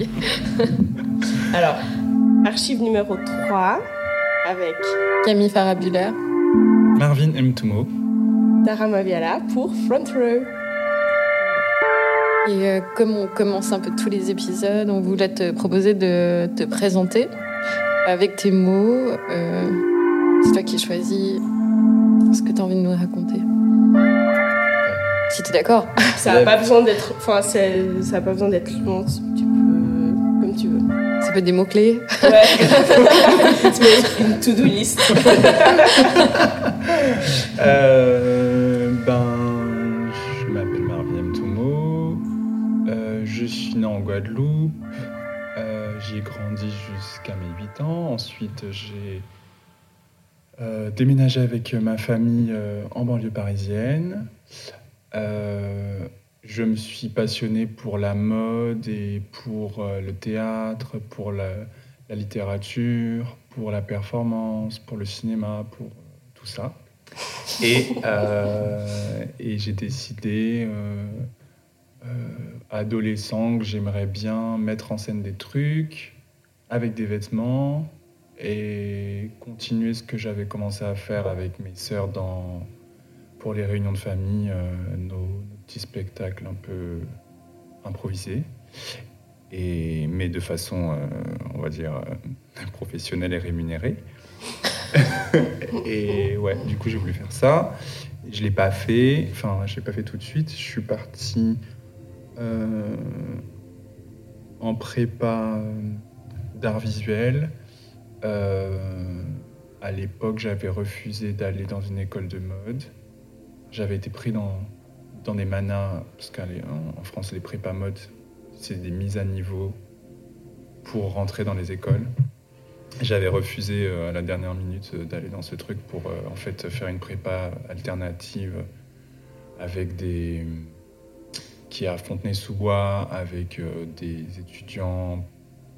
Alors, archive numéro 3 avec Camille Farabulaire, Marvin M. Tumo, Tara Maviala pour Front Row. Et euh, comme on commence un peu tous les épisodes, on voulait te proposer de te présenter avec tes mots. Euh, c'est toi qui choisis ce que tu as envie de nous raconter. Si tu es d'accord. Ça n'a pas besoin d'être, enfin, ça n'a pas besoin d'être long. Ça peut être des mots clés. Ouais. une to-do list. euh, ben, je m'appelle Marvin Toumo. Euh, je suis né en Guadeloupe. Euh, J'y ai grandi jusqu'à mes 8 ans. Ensuite, j'ai euh, déménagé avec ma famille euh, en banlieue parisienne. Euh, je me suis passionné pour la mode et pour euh, le théâtre, pour la, littérature, pour la performance, pour le cinéma, pour euh, tout ça. Et, euh, j'ai décidé, adolescent, que j'aimerais bien mettre en scène des trucs avec des vêtements et continuer ce que j'avais commencé à faire avec mes sœurs dans pour les réunions de famille, nos, nos, petits spectacles un peu improvisés, et, mais de façon, euh, on va dire, euh, professionnelle et rémunérée. et ouais, du coup, j'ai voulu faire ça. Je l'ai pas fait, enfin, je l'ai pas fait tout de suite. Je suis parti en prépa d'art visuel. à l'époque, j'avais refusé d'aller dans une école de mode j'avais été pris dans, dans des manas, parce qu'en en France, les prépa mode, c'est des mises à niveau pour rentrer dans les écoles. J'avais refusé euh, à la dernière minute euh, d'aller dans ce truc pour euh, en fait faire une prépa alternative avec des qui est à Fontenay-sous-Bois avec des étudiants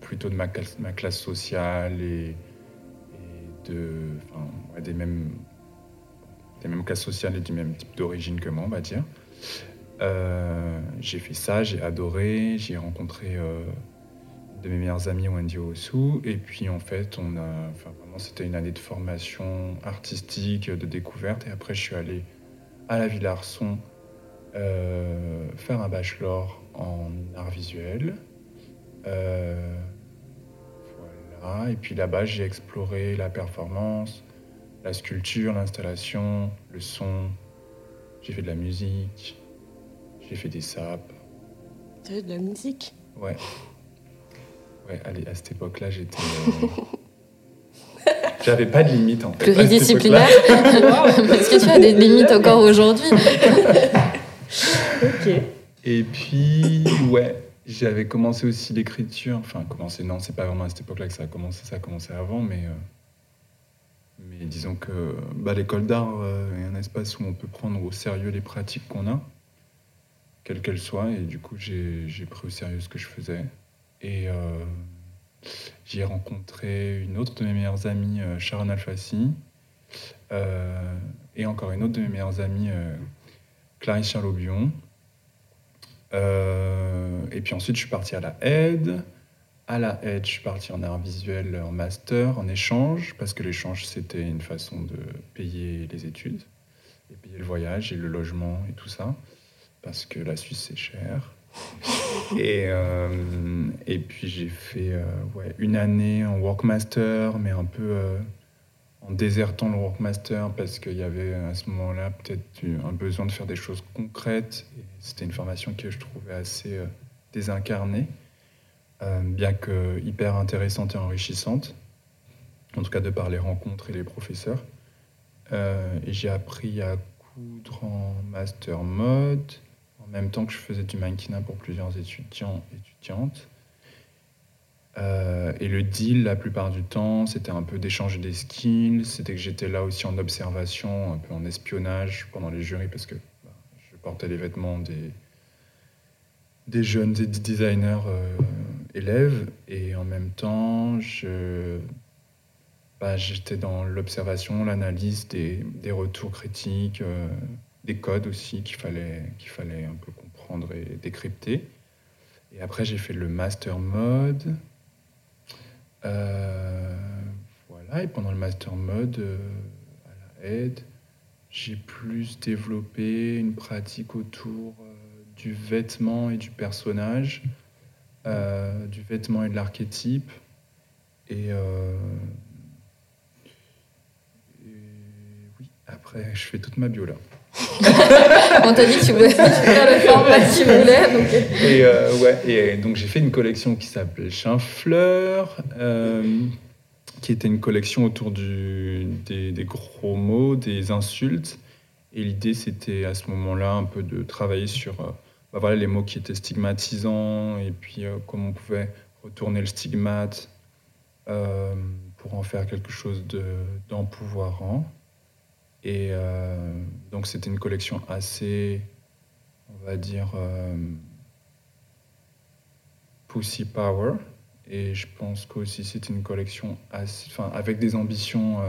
plutôt de ma classe, sociale et, de des mêmes des mêmes classes sociales et du même type d'origine que moi, on va dire. Euh, j'ai fait ça, j'ai adoré, j'ai rencontré euh, de mes meilleurs amis Wendy Osu, et puis en fait, on a, enfin, vraiment, c'était une année de formation artistique, de découverte, et après, je suis allé à la Villa Arson euh, faire un bachelor en art visuel. Et puis là-bas, j'ai exploré la performance, la sculpture, l'installation, le son. J'ai fait de la musique. J'ai fait des sapes. Tu fait de la musique? Ouais. Ouais, allez, à cette époque-là, j'étais. Euh... J'avais pas de limite en fait. Pluridisciplinaire? Est-ce que tu as des limites encore aujourd'hui? Ok. Et puis, ouais, j'avais commencé aussi l'écriture. Enfin, commencé, non, c'est pas vraiment à cette époque-là que ça a commencé, ça a commencé avant, mais. Euh... Mais disons que bah, l'école d'art euh, est un espace où on peut prendre au sérieux les pratiques qu'on a, quelles qu'elles soient. Et du coup, j'ai pris au sérieux ce que je faisais. Et euh, j'ai rencontré une autre de mes meilleures amies, euh, Sharon Alfassi, et encore une autre de mes meilleures amies, Clarisse Charlot-Bion. et puis ensuite, je suis parti à la aide. À la Edge, je suis parti en art visuel en master, en échange, parce que l'échange, c'était une façon de payer les études, et payer le voyage et le logement et tout ça, parce que la Suisse, c'est cher. et, euh, et puis j'ai fait euh, ouais, une année en workmaster, mais un peu euh, en désertant le workmaster, parce qu'il y avait à ce moment-là peut-être un besoin de faire des choses concrètes. C'était une formation que je trouvais assez désincarnée. Euh, bien que hyper intéressante et enrichissante, en tout cas de par les rencontres et les professeurs. Euh, et j'ai appris à coudre en master mode, en même temps que je faisais du mannequinat pour plusieurs étudiants et étudiantes. Euh, et le deal, la plupart du temps, c'était un peu d'échanger des skills, c'était que j'étais là aussi en observation, un peu en espionnage pendant les jurys, parce que bah, je portais les vêtements des, des jeunes designers euh, élèves. Et en même temps je bah, j'étais dans l'observation l'analyse des, retours critiques euh, des codes aussi qu'il fallait qu'il fallait un peu comprendre et décrypter. Et après, j'ai fait le master mode. Euh, voilà, et pendant le master mode, à la aide, j'ai plus développé une pratique autour du vêtement et du personnage, euh, du vêtement et de l'archétype. Et, euh, et oui, après, je fais toute ma bio là. On t'a dit que tu voulais faire le format que tu voulais. Donc... Et, euh, ouais, et donc j'ai fait une collection qui s'appelait Chien Fleur, euh, qui était une collection autour du, des, des gros mots, des insultes. Et l'idée, c'était à ce moment-là un peu de travailler sur bah voilà, les mots qui étaient stigmatisants et puis euh, comment on pouvait retourner le stigmate euh, pour en faire quelque chose de- d'empouvoirant. Et euh, donc c'était une collection assez, on va dire, Pussy Power. Et je pense qu'aussi c'est une collection assez, enfin, avec des ambitions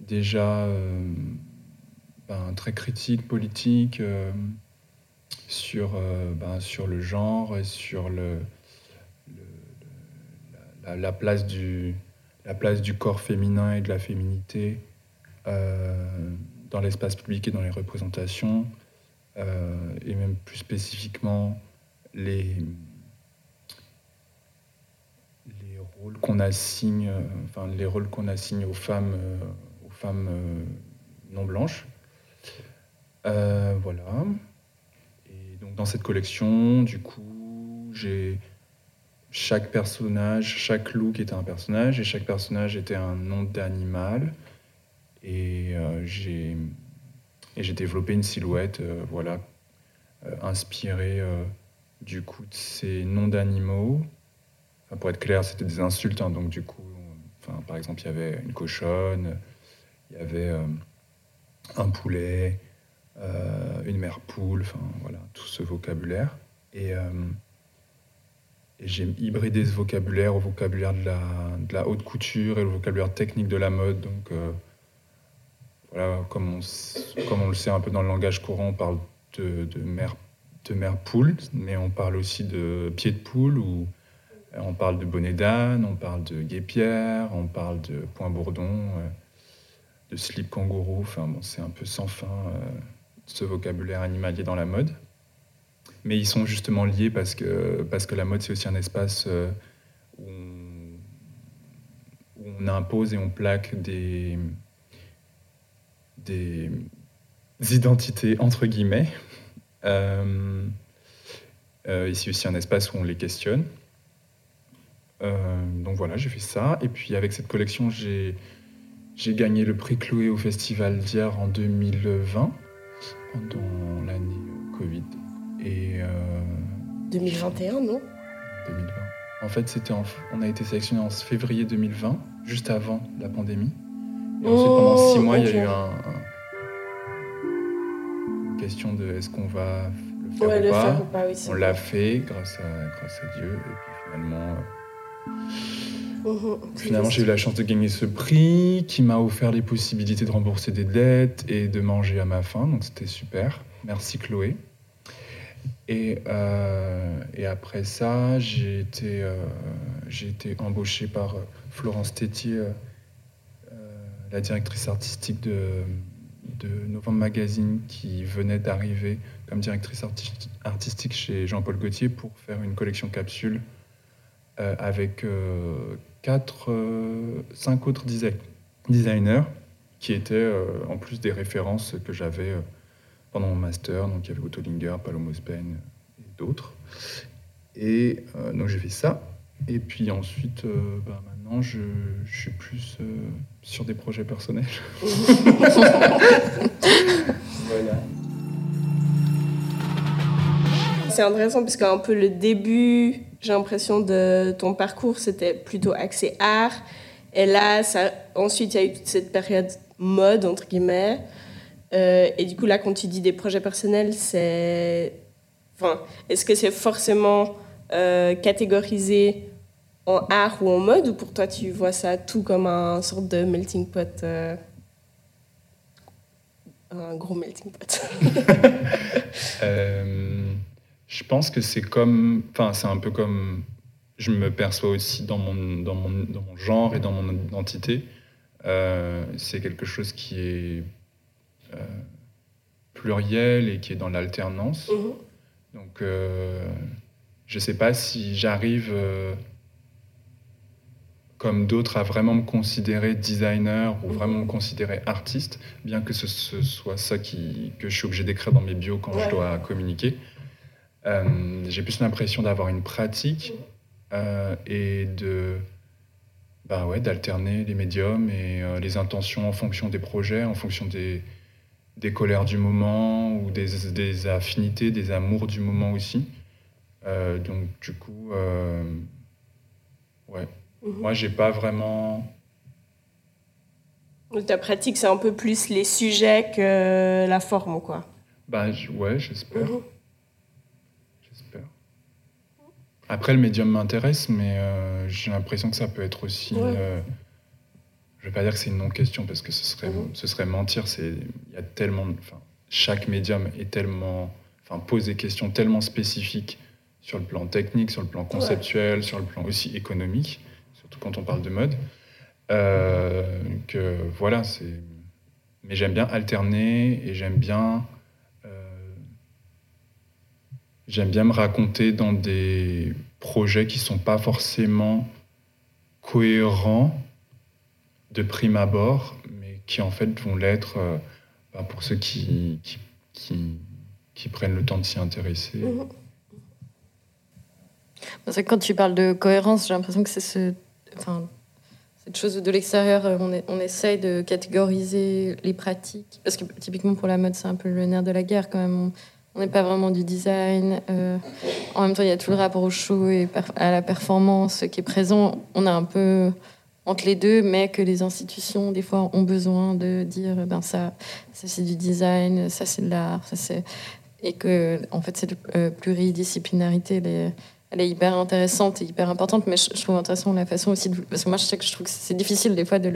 déjà ben, très critiques, politiques, sur, euh, ben, sur le genre et sur le, la, la place du, la place du corps féminin et de la féminité euh, dans l'espace public et dans les représentations, euh, et même plus spécifiquement les, les rôles qu'on assigne, enfin les rôles qu'on assigne aux femmes, aux femmes non blanches. Voilà. Dans cette collection, du coup, j'ai chaque personnage, chaque look était un personnage et chaque personnage était un nom d'animal. Et euh, j'ai et j'ai développé une silhouette, euh, voilà, euh, inspirée du coup de ces noms d'animaux. Pour être clair, c'était des insultes, hein, donc du coup, par exemple, il y avait une cochonne, il y avait un poulet, une mère poule, enfin voilà, tout ce vocabulaire. Et, euh, j'ai hybridé ce vocabulaire au vocabulaire de la, haute couture et le vocabulaire technique de la mode. Donc euh, voilà, comme on, le sait un peu dans le langage courant, on parle de, mère, poule, mais on parle aussi de pied de poule ou euh, on parle de bonnet d'âne, on parle de guépière, on parle de point bourdon, euh, de slip kangourou. Enfin bon, c'est un peu sans fin euh, ce vocabulaire animalier dans la mode. Mais ils sont justement liés parce que, parce que la mode, c'est aussi un espace euh, où, on, impose et on plaque des, des identités entre guillemets. Euh, euh, ici aussi un espace où on les questionne. Euh, donc voilà, j'ai fait ça. Et puis avec cette collection, j'ai j'ai gagné le prix Chloé au festival d'hier en 2020, pendant l'année euh, Covid. Et euh, 2021, non? 2020. En fait, c'était en- on a été sélectionné en février 2020, juste avant la pandémie. Et ensuite, pendant Oh, six mois, il y a eu un, question de est-ce qu'on va le faire Ouais, ou le pas? faire ou pas, oui. On l'a fait grâce à, grâce à Dieu. Et puis finalement, euh. Finalement, j'ai eu la chance de gagner ce prix qui m'a offert les possibilités de rembourser des dettes et de manger à ma faim. Donc, c'était super. Merci, Chloé. Et, euh, après ça, j'ai été, euh, j'ai été embauché par euh, Florence Tétier, euh, la directrice artistique de, de Novembre Magazine, qui venait d'arriver comme directrice arti- artistique chez Jean-Paul Gaultier pour faire une collection capsule avec euh, quatre, euh, cinq autres desi- designers qui étaient euh, en plus des références que j'avais euh, pendant mon master. Donc il y avait Otto Linger, Paloma Spen et d'autres. Et euh, donc j'ai fait ça. Et puis ensuite, euh, bah, maintenant, je, je suis plus euh, sur des projets personnels. voilà. C'est intéressant parce qu'un peu le début, j'ai l'impression de ton parcours, c'était plutôt axé art. Et là, ça, ensuite, il y a eu toute cette période mode, entre guillemets. Euh, et du coup, là, quand tu dis des projets personnels, c'est. Enfin, est-ce que c'est forcément euh, catégorisé en art ou en mode, ou pour toi, tu vois ça tout comme un sorte de melting pot euh, Un gros melting pot? Je pense que c'est comme. Enfin, c'est un peu comme. Je me perçois aussi dans mon, dans mon, dans mon genre et dans mon identité. Euh, c'est quelque chose qui est euh, pluriel et qui est dans l'alternance. Mhm. Donc, euh, je ne sais pas si j'arrive, comme d'autres, à vraiment me considérer designer ou vraiment me considérer artiste, bien que ce, ce soit ça qui, que je suis obligé d'écrire dans mes bios quand Ouais. je dois communiquer. Euh, J'ai plus l'impression d'avoir une pratique euh, et de bah ouais, d'alterner les médiums et euh, les intentions en fonction des projets, en fonction des, des colères du moment ou des, des affinités, des amours du moment aussi. Donc du coup, ouais. Mhm. Moi, j'ai pas vraiment. Ta pratique, c'est un peu plus les sujets que la forme, quoi. Bah ouais, j'espère. Mhm. J'espère. Après, le médium m'intéresse, mais euh, j'ai l'impression que ça peut être aussi. Ouais. euh, je vais pas dire que c'est une non-question parce que ce serait, Mhm. ce serait mentir. Il y a tellement, enfin, chaque médium est tellement, enfin, pose des questions tellement spécifiques sur le plan technique, sur le plan conceptuel, sur le plan aussi économique, surtout quand on parle de mode. euh, que voilà, c'est. Mais j'aime bien alterner et j'aime bien. J'aime bien me raconter dans des projets qui sont pas forcément cohérents de prime abord, mais qui en fait vont l'être euh, bah, pour ceux qui, prennent le temps de s'y intéresser. Que quand tu parles de cohérence, j'ai l'impression que c'est cette chose de l'extérieur, euh, on, on essaye de catégoriser les pratiques. Parce que typiquement pour la mode, c'est un peu le nerf de la guerre quand même. On n'est pas vraiment du design. euh, en même temps, il y a tout le rapport au show et à la performance qui est présent. On est un peu entre les deux, mais que les institutions, des fois, ont besoin de dire ben ça, ça c'est du design, ça c'est de l'art, ça c'est. Et que, en fait, cette euh, pluridisciplinarité, elle est, hyper intéressante et hyper importante, mais je, trouve intéressant la façon aussi de. Parce que moi, je sais que je trouve que c'est difficile des fois de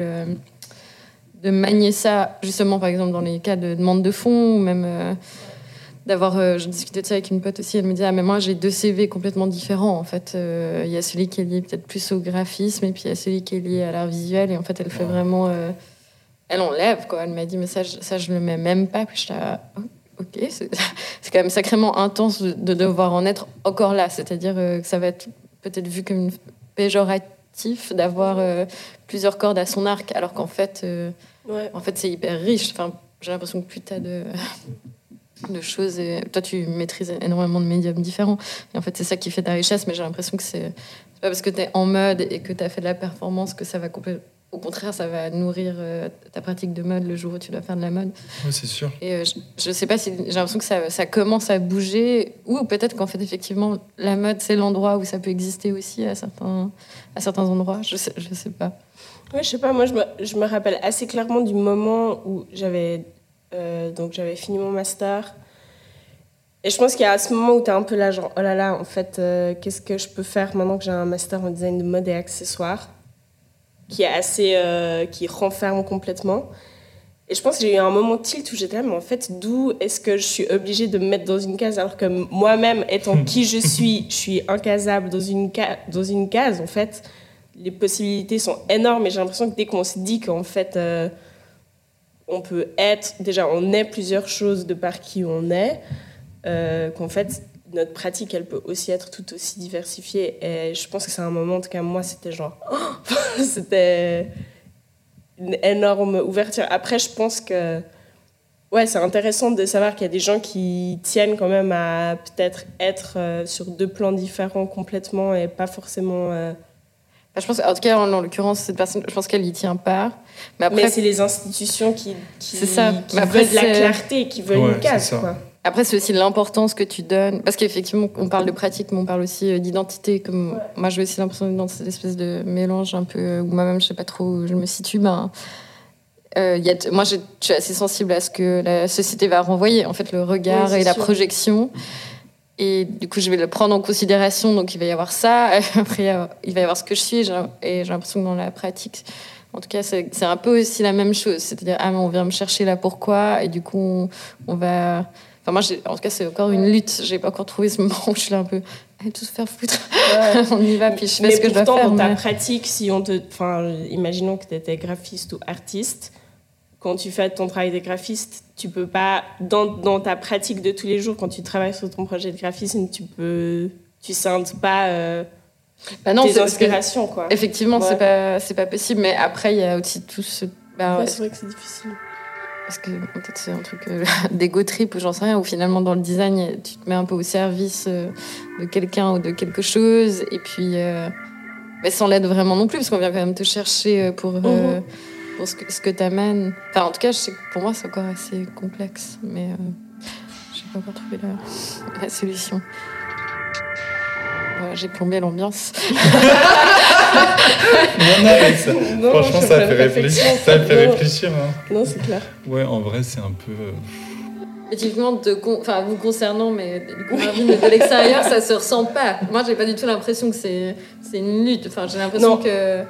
de manier ça, justement, par exemple, dans les cas de demande de fonds, ou même euh, d'avoir. euh, je discutais de ça avec une pote aussi, elle me disait Ah, mais moi, j'ai deux CV complètement différents, en fait. Euh, Il y a celui qui est lié peut-être plus au graphisme, et puis il y a celui qui est lié à l'art visuel, et en fait, elle fait vraiment. euh, elle enlève, quoi. Elle m'a dit Mais ça, je, ça, je le mets même pas. Puis je Ok, c'est quand même sacrément intense de, de devoir en être encore là. C'est-à-dire euh, que ça va être peut-être vu comme une péjoratif d'avoir plusieurs cordes à son arc, alors qu'en fait, Ouais. en fait, c'est hyper riche. Enfin, j'ai l'impression que plus t'as de de choses. Et... Toi, tu maîtrises énormément de médiums différents. Et en fait, c'est ça qui fait ta richesse. Mais j'ai l'impression que c'est pas parce que tu es en mode et que tu as fait de la performance que ça va complètement. Au contraire, ça va nourrir euh, ta pratique de mode le jour où tu dois faire de la mode. C'est sûr. Et euh, je, je sais pas si j'ai l'impression que ça, ça commence à bouger ou peut-être qu'en fait effectivement la mode c'est l'endroit où ça peut exister aussi à certains à certains endroits. Je sais, je sais pas. Ouais, je sais pas, moi je me, je me rappelle assez clairement du moment où j'avais euh, donc j'avais fini mon master. Et je pense qu'il y a à ce moment où tu es un peu là, genre, oh là là, en fait, euh, qu'est-ce que je peux faire maintenant que j'ai un master en design de mode et accessoires qui est assez. euh, qui renferme complètement. Et je pense que j'ai eu un moment tilt où j'étais là, mais en fait, d'où est-ce que je suis obligée de me mettre dans une case alors que moi-même, étant qui je suis, je suis incasable dans une, ca- dans une case, en fait les possibilités sont énormes et j'ai l'impression que dès qu'on se dit qu'en fait euh, on peut être déjà on est plusieurs choses de par qui on est euh, qu'en fait notre pratique elle peut aussi être tout aussi diversifiée. Et je pense que c'est un moment en tout moi c'était genre c'était une énorme ouverture. Après je pense que ouais c'est intéressant de savoir qu'il y a des gens qui tiennent quand même à peut-être être euh, sur deux plans différents complètement et pas forcément euh, je pense en tout cas en, en l'occurrence cette personne, je pense qu'elle y tient pas. Mais après c'est les institutions qui, qui, C'est ça. qui Mais après, veulent de la clarté, qui veulent Ouais, une case. Quoi. Après, c'est aussi l'importance que tu donnes. Parce qu'effectivement, on parle de pratique, mais on parle aussi euh, d'identité. Comme Ouais. Moi, j'ai aussi l'impression d'être dans cette espèce de mélange un peu où moi-même, je sais pas trop où je me situe. Ben, euh, il y a t- moi, je suis assez sensible à ce que la société va renvoyer, en fait, le regard et la projection. Et du coup, je vais le prendre en considération. Donc, il va y avoir ça. Après, il a- il va y avoir ce que je suis. Et j'ai l'impression que dans la pratique, en tout cas, c'est un peu aussi la même chose. C'est-à-dire, ah, mais on vient me chercher là pourquoi. Et du coup, on, on va Enfin, moi, en tout cas, c'est encore une lutte. J'ai pas encore trouvé ce moment où je suis là un peu. Allez, tous faire foutre. Ouais. On y va, puis je fais mais ce que je dois faire. dans ta pratique, si on te, enfin, imaginons que tu étais graphiste ou artiste, quand tu fais ton travail de graphiste, tu peux pas, dans, dans ta pratique de tous les jours, quand tu travailles sur ton projet de graphisme, tu peux, tu scindes pas euh, Bah non, tes que- inspirations, quoi. Effectivement, Ouais. c'est pas, c'est pas possible. Mais après, il y a aussi tout ce. bah, Ouais, c'est vrai que c'est difficile. Parce que peut-être c'est un truc euh, d'ego trip ou j'en sais rien, où finalement dans le design, tu te mets un peu au service euh, de quelqu'un ou de quelque chose, et puis euh, mais sans l'aide vraiment non plus, parce qu'on vient quand même te chercher euh, pour, Mhm. Pour ce que, ce que t'amènes. Enfin, en tout cas, je sais que pour moi, c'est encore assez complexe, mais euh, j'ai pas encore trouvé la, la solution. Voilà, j'ai plombé l'ambiance. Non, non, mais ça- Non, franchement, ça fait réfléchir. Ça fait réfléchir. hein. Non, c'est clair. Ouais, en vrai, c'est un peu. euh, Mais typiquement, de con- enfin, vous concernant, mais du coup, Marvin, de l'extérieur, ça se ressent pas. Moi, j'ai pas du tout l'impression que c'est c'est une lutte. Enfin, j'ai l'impression que.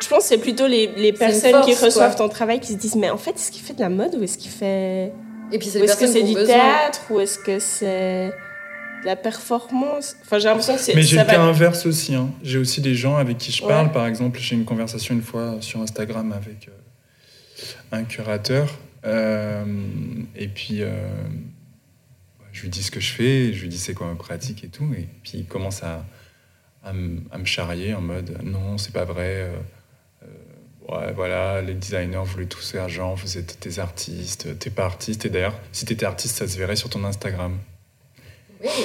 Je pense que c'est plutôt les, les personnes qui reçoivent quoi. ton travail qui se disent Mais en fait, est-ce qu'il fait de la mode ou est-ce qu'il fait. Et puis, c'est est-ce que c'est du besoin. théâtre ou est-ce que c'est de la performance? Enfin, j'ai l'impression que c'est. Mais j'ai le cas va- inverse aussi. hein. J'ai aussi des gens avec qui je Ouais. parle. Par exemple, j'ai une conversation une fois sur Instagram avec euh, un curateur. euh, et puis, euh, je lui dis ce que je fais, je lui dis c'est quoi ma pratique et tout. Et puis, il commence à, à, me- à me charrier en mode non, c'est pas vrai. Ouais, voilà, les designers voulaient tous faire genre, vous êtes des artistes, t'es pas artiste. Et d'ailleurs, si t'étais artiste, ça se verrait sur ton Instagram. Oui.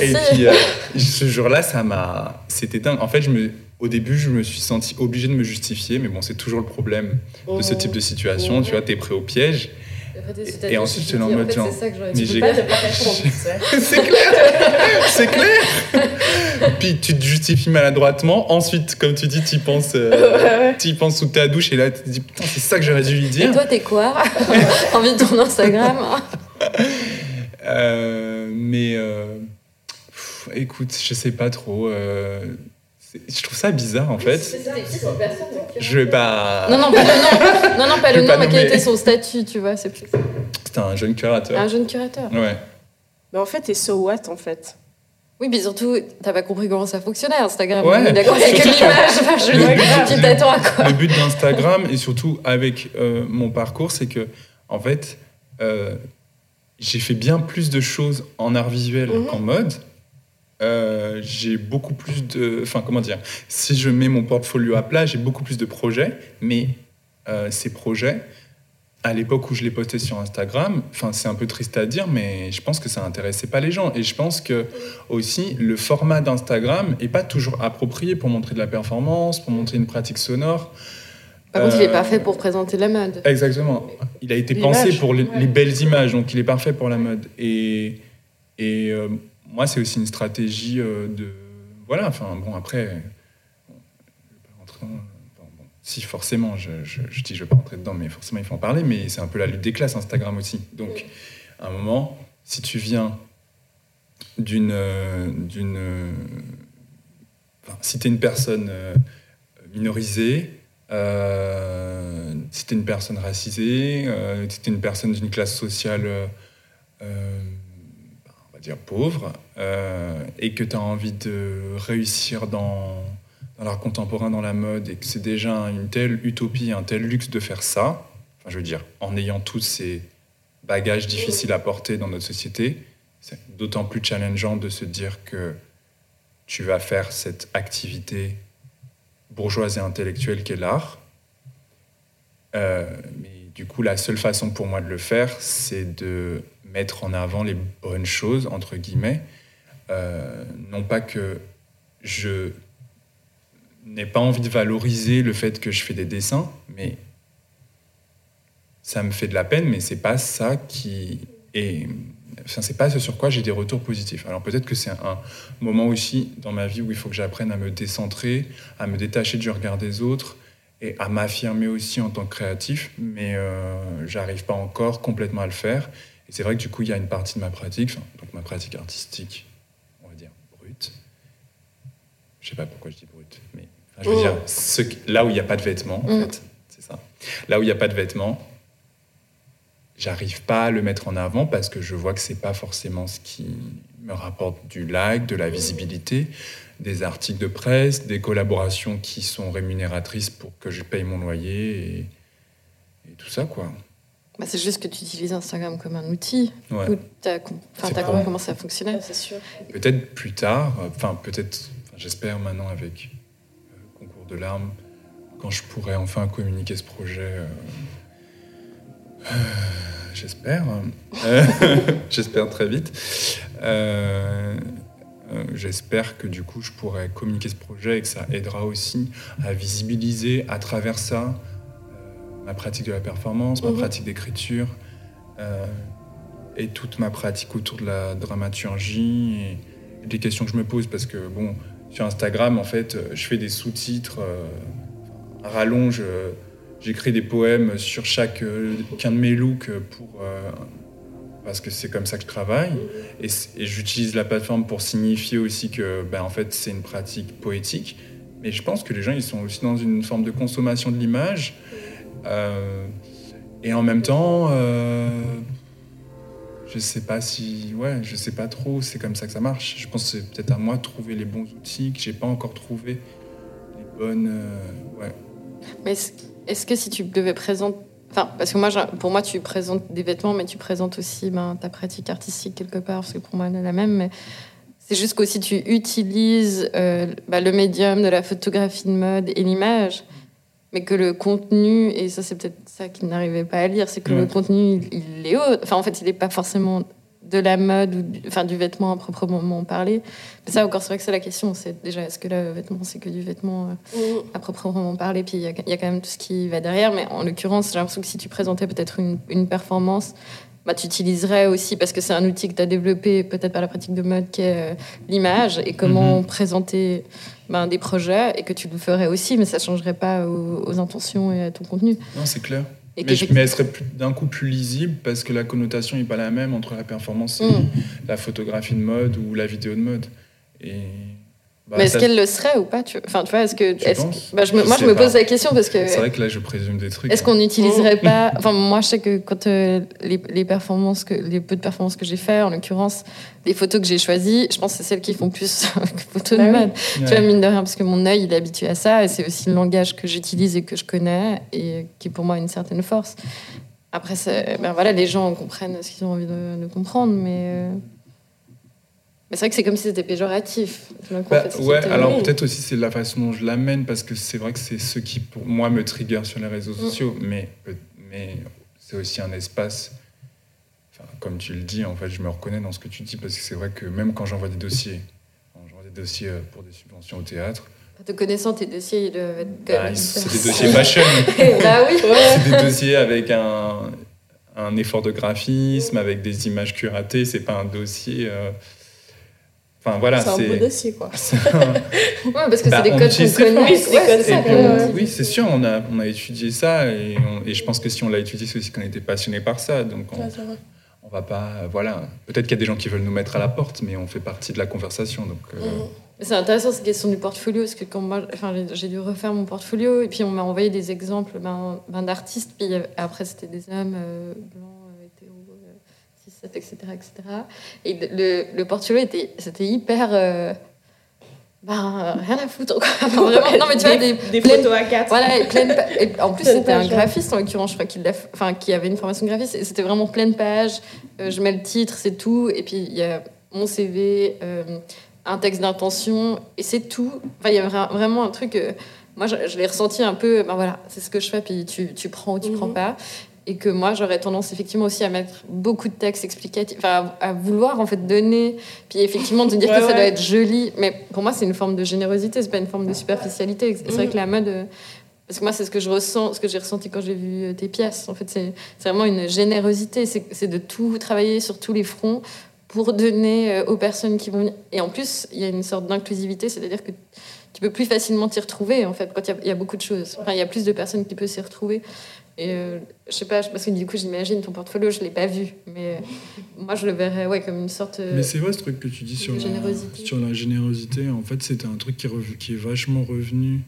Et puis, euh, ce jour-là, ça m'a. C'était dingue. En fait, je me... au début, je me suis senti obligé de me justifier, mais bon, c'est toujours le problème de ce Mhm. type de situation. Tu vois, t'es prêt au piège. Et- et ensuite, tu c'est te en dis, mode fait, genre, C'est ça que j'aurais c'est clair C'est clair Puis tu te justifies maladroitement. Ensuite, comme tu dis, tu y penses, euh, y penses sous ta douche et là, tu te dis putain, c'est ça que j'aurais dû lui Et dire. toi, t'es quoi? Envie de ton Instagram? Euh, mais euh, pff, écoute, je sais pas trop. C'est- je trouve ça bizarre en fait. Je vais pas. Non, non, pas le nom. Non, non, pas le nom, pas mais quel était son statut, tu vois C'est plus C'était un jeune curateur. un jeune curateur. Ouais. Mais en fait, t'es so what en fait? Oui, mais surtout, t'as pas compris comment ça fonctionnait Instagram. Ouais. D'accord, c'est que Surtout que l'image. Enfin, je le veux but dire, de- tu t'attends à quoi Le but d'Instagram et surtout avec euh, mon parcours, c'est que en fait, euh, j'ai fait bien plus de choses en art visuel Mhm. qu'en mode. Euh, j'ai beaucoup plus de. Enfin, comment dire Si je mets mon portfolio à plat, j'ai beaucoup plus de projets, mais euh, ces projets, à l'époque où je les postais sur Instagram, enfin, c'est un peu triste à dire, mais je pense que ça intéressait pas les gens. Et je pense que aussi, le format d'Instagram est pas toujours approprié pour montrer de la performance, pour montrer une pratique sonore. Par contre, il est Euh, parfait pour présenter la mode. Exactement. Il a été pensé pour les, Ouais. les belles images, donc il est parfait pour la mode. Et, et euh, moi, c'est aussi une stratégie euh, de. Voilà, enfin, bon, après. bon, je vais pas rentrer dans- bon, bon, si, forcément, je, je, je dis je vais pas rentrer dedans, mais forcément, il faut en parler. Mais c'est un peu la lutte des classes, Instagram aussi. Donc, à un moment, si tu viens d'une. euh, d'une enfin, si tu es une personne euh, minorisée, euh, si tu es une personne racisée, euh, si tu es une personne d'une classe sociale, euh, va dire pauvre, euh, et que tu as envie de réussir dans, dans l'art contemporain, dans la mode, et que c'est déjà une telle utopie, un tel luxe de faire ça, enfin, je veux dire, en ayant tous ces bagages difficiles à porter dans notre société, c'est d'autant plus challengeant de se dire que tu vas faire cette activité bourgeoise et intellectuelle qu'est l'art. Euh, mais du coup, la seule façon pour moi de le faire, c'est de mettre en avant les bonnes choses, entre guillemets. Euh, non pas que je n'ai pas envie de valoriser le fait que je fais des dessins, mais ça me fait de la peine, mais c'est pas ça qui est. Enfin, c'est pas ce sur quoi j'ai des retours positifs. Alors peut-être que c'est un moment aussi dans ma vie où il faut que j'apprenne à me décentrer, à me détacher du regard des autres et à m'affirmer aussi en tant que créatif, mais euh, j'arrive pas encore complètement à le faire. Et c'est vrai que du coup, il y a une partie de ma pratique, enfin, donc ma pratique artistique, on va dire brute. Je sais pas pourquoi je dis brute, mais enfin, je veux Oh. dire ce qui- là où il n'y a pas de vêtements, en Mm. fait, c'est ça. Là où il n'y a pas de vêtements, j'arrive pas à le mettre en avant parce que je vois que c'est pas forcément ce qui me rapporte du like, de la visibilité, des articles de presse, des collaborations qui sont rémunératrices pour que je paye mon loyer et, et tout ça, quoi. Bah, c'est juste que tu utilises Instagram comme un outil. Ouais. Tu as, compris pas- comment ça fonctionnait. c'est sûr. Peut-être plus tard, euh, enfin peut-être, j'espère maintenant avec euh, Concours de larmes, quand je pourrai enfin communiquer ce projet, euh, euh, j'espère, Euh, j'espère très vite, j'espère que du coup je pourrai communiquer ce projet et que ça aidera aussi à visibiliser à travers ça euh, ma pratique de la performance, ma Mhm. pratique d'écriture. euh, et toute ma pratique autour de la dramaturgie et des questions que je me pose parce que bon sur Instagram en fait je fais des sous-titres euh, à rallonge euh, j'écris des poèmes sur chaque qu'un de mes looks pour parce que c'est comme ça que je travaille et, c- et j'utilise la plateforme pour signifier aussi que ben, en fait c'est une pratique poétique mais je pense que les gens ils sont aussi dans une forme de consommation de l'image Euh, et en même temps euh, je sais pas si. Ouais, je sais pas trop, c'est comme ça que ça marche. Je pense que c'est peut-être à moi de trouver les bons outils, que j'ai pas encore trouvé les bonnes. euh, ouais. Mais est-ce que si tu devais présenter. Enfin, parce que moi, pour moi, tu présentes des vêtements, mais tu présentes aussi ben, ta pratique artistique quelque part, parce que pour moi, elle est la même. Mais c'est juste qu'aussi tu utilises euh, bah, le médium de la photographie de mode et l'image, mais que le contenu, et ça, c'est peut-être ça qu'il n'arrivait pas à lire, c'est que le contenu, il, il est haut. Enfin, en fait, il n'est pas forcément de la mode ou du, enfin, du vêtement à proprement parler. Mais ça, encore, c'est vrai que c'est la question. C'est déjà, est-ce que le vêtement, c'est que du vêtement euh, Mhm. à proprement parler, puis il y, a- il y a quand même tout ce qui va derrière. Mais en l'occurrence, j'ai l'impression que si tu présentais peut-être une, une performance, bah, tu utiliserais aussi, parce que c'est un outil que tu as développé peut-être par la pratique de mode, qui est euh, l'image, et comment Mhm. présenter ben, des projets, et que tu le ferais aussi, mais ça ne changerait pas aux, aux intentions et à ton contenu. Non, c'est clair. Et Mais, je- mais elle serait d'un coup plus lisible parce que la connotation n'est pas la même entre la performance et Mm. la photographie de mode ou la vidéo de mode. Et. Bah, mais est-ce qu'elle le serait ou pas tu... Enfin, tu vois, est-ce que. Tu est-ce- penses? bah, je me- Je moi, je me pas. pose la question parce que. C'est vrai que là, je présume des trucs. Est-ce hein. qu'on n'utiliserait pas. Enfin, moi, je sais que quand euh, les, les performances, que, les peu de performances que j'ai fait, en l'occurrence, les photos que j'ai choisies, je pense que c'est celles qui font plus photos de Bah oui. mode. Ouais. Tu vois, mine de rien, parce que mon œil, il est habitué à ça, et c'est aussi le langage que j'utilise et que je connais, et qui est pour moi une certaine force. Après, c'est- ben voilà, les gens comprennent ce qu'ils ont envie de, de comprendre, mais. euh, Mais c'est vrai que c'est comme si c'était péjoratif. Bah, ouais, alors oui. peut-être aussi c'est la façon dont je l'amène parce que c'est vrai que c'est ce qui pour moi me trigger sur les réseaux Mm. sociaux, mais, mais c'est aussi un espace. Enfin, comme tu le dis, en fait, je me reconnais dans ce que tu dis parce que c'est vrai que même quand j'envoie des dossiers, quand j'envoie des dossiers euh, pour des subventions au théâtre, Te connaissant, tes dossiers, ils doivent être bah, c'est des dossiers fashion, bah oui. c'est des dossiers avec un, un effort de graphisme, avec des images curatées. C'est pas un dossier. euh, Enfin voilà, c'est un beau dossier, quoi. Ouais, parce que Bah, c'est des on codes qu'on connaît. Oui, c'est des oui, c'est sûr, on a, on a étudié ça et, on- et je pense que si on l'a étudié, c'est aussi qu'on était passionné par ça. Donc on, Ouais, va pas, voilà. Peut-être qu'il y a des gens qui veulent nous mettre à la porte, mais on fait partie de la conversation. Donc euh. Mais C'est intéressant cette question du portfolio, parce que quand moi, enfin, j'ai- dû refaire mon portfolio, et puis on m'a envoyé des exemples ben, ben, d'artistes, puis après c'était des hommes euh, blancs, 6, 7, etc., etc. Et le, le était, c'était hyper... euh, ben, rien à foutre, quoi. Enfin, vraiment, non, mais tu vois, des, des pleines- photos à quatre. Voilà, et pleine pa- et en plus, c'était un graphiste, en l'occurrence, je crois qu'il enfin, qui avait une formation de graphiste. Et c'était vraiment pleine page. Euh, je mets le titre, c'est tout. Et puis, il y a mon CV, euh, un texte d'intention, et c'est tout. Enfin, il y a vra- vraiment un truc. moi, je, je l'ai ressenti un peu. Ben voilà, c'est ce que je fais, puis tu, tu prends ou tu Mhm. prends pas. Et que moi, j'aurais tendance effectivement aussi à mettre beaucoup de textes explicatifs, enfin, à, à vouloir en fait donner, puis effectivement de dire Ouais, que ça doit être joli. Mais pour moi, c'est une forme de générosité, c'est pas une forme de superficialité. C'est vrai Mhm. que la mode. euh, parce que moi, c'est ce que je ressens, ce que j'ai ressenti quand j'ai vu euh, tes pièces. En fait, c'est vraiment une générosité. C'est de tout travailler sur tous les fronts pour donner euh, aux personnes qui vont venir. Et en plus, il y a une sorte d'inclusivité, c'est-à-dire que tu peux plus facilement t'y retrouver, en fait, quand il y y, a beaucoup de choses. Enfin, il y a plus de personnes qui peuvent s'y retrouver. Et euh, je sais pas, parce que du coup, j'imagine ton portfolio, je l'ai pas vu. Mais euh, moi, je le verrais ouais, comme une sorte. euh, Mais c'est vrai ce truc que tu dis sur la, Générosité. sur la générosité. En fait, c'était un truc qui, est rev- qui est vachement revenu.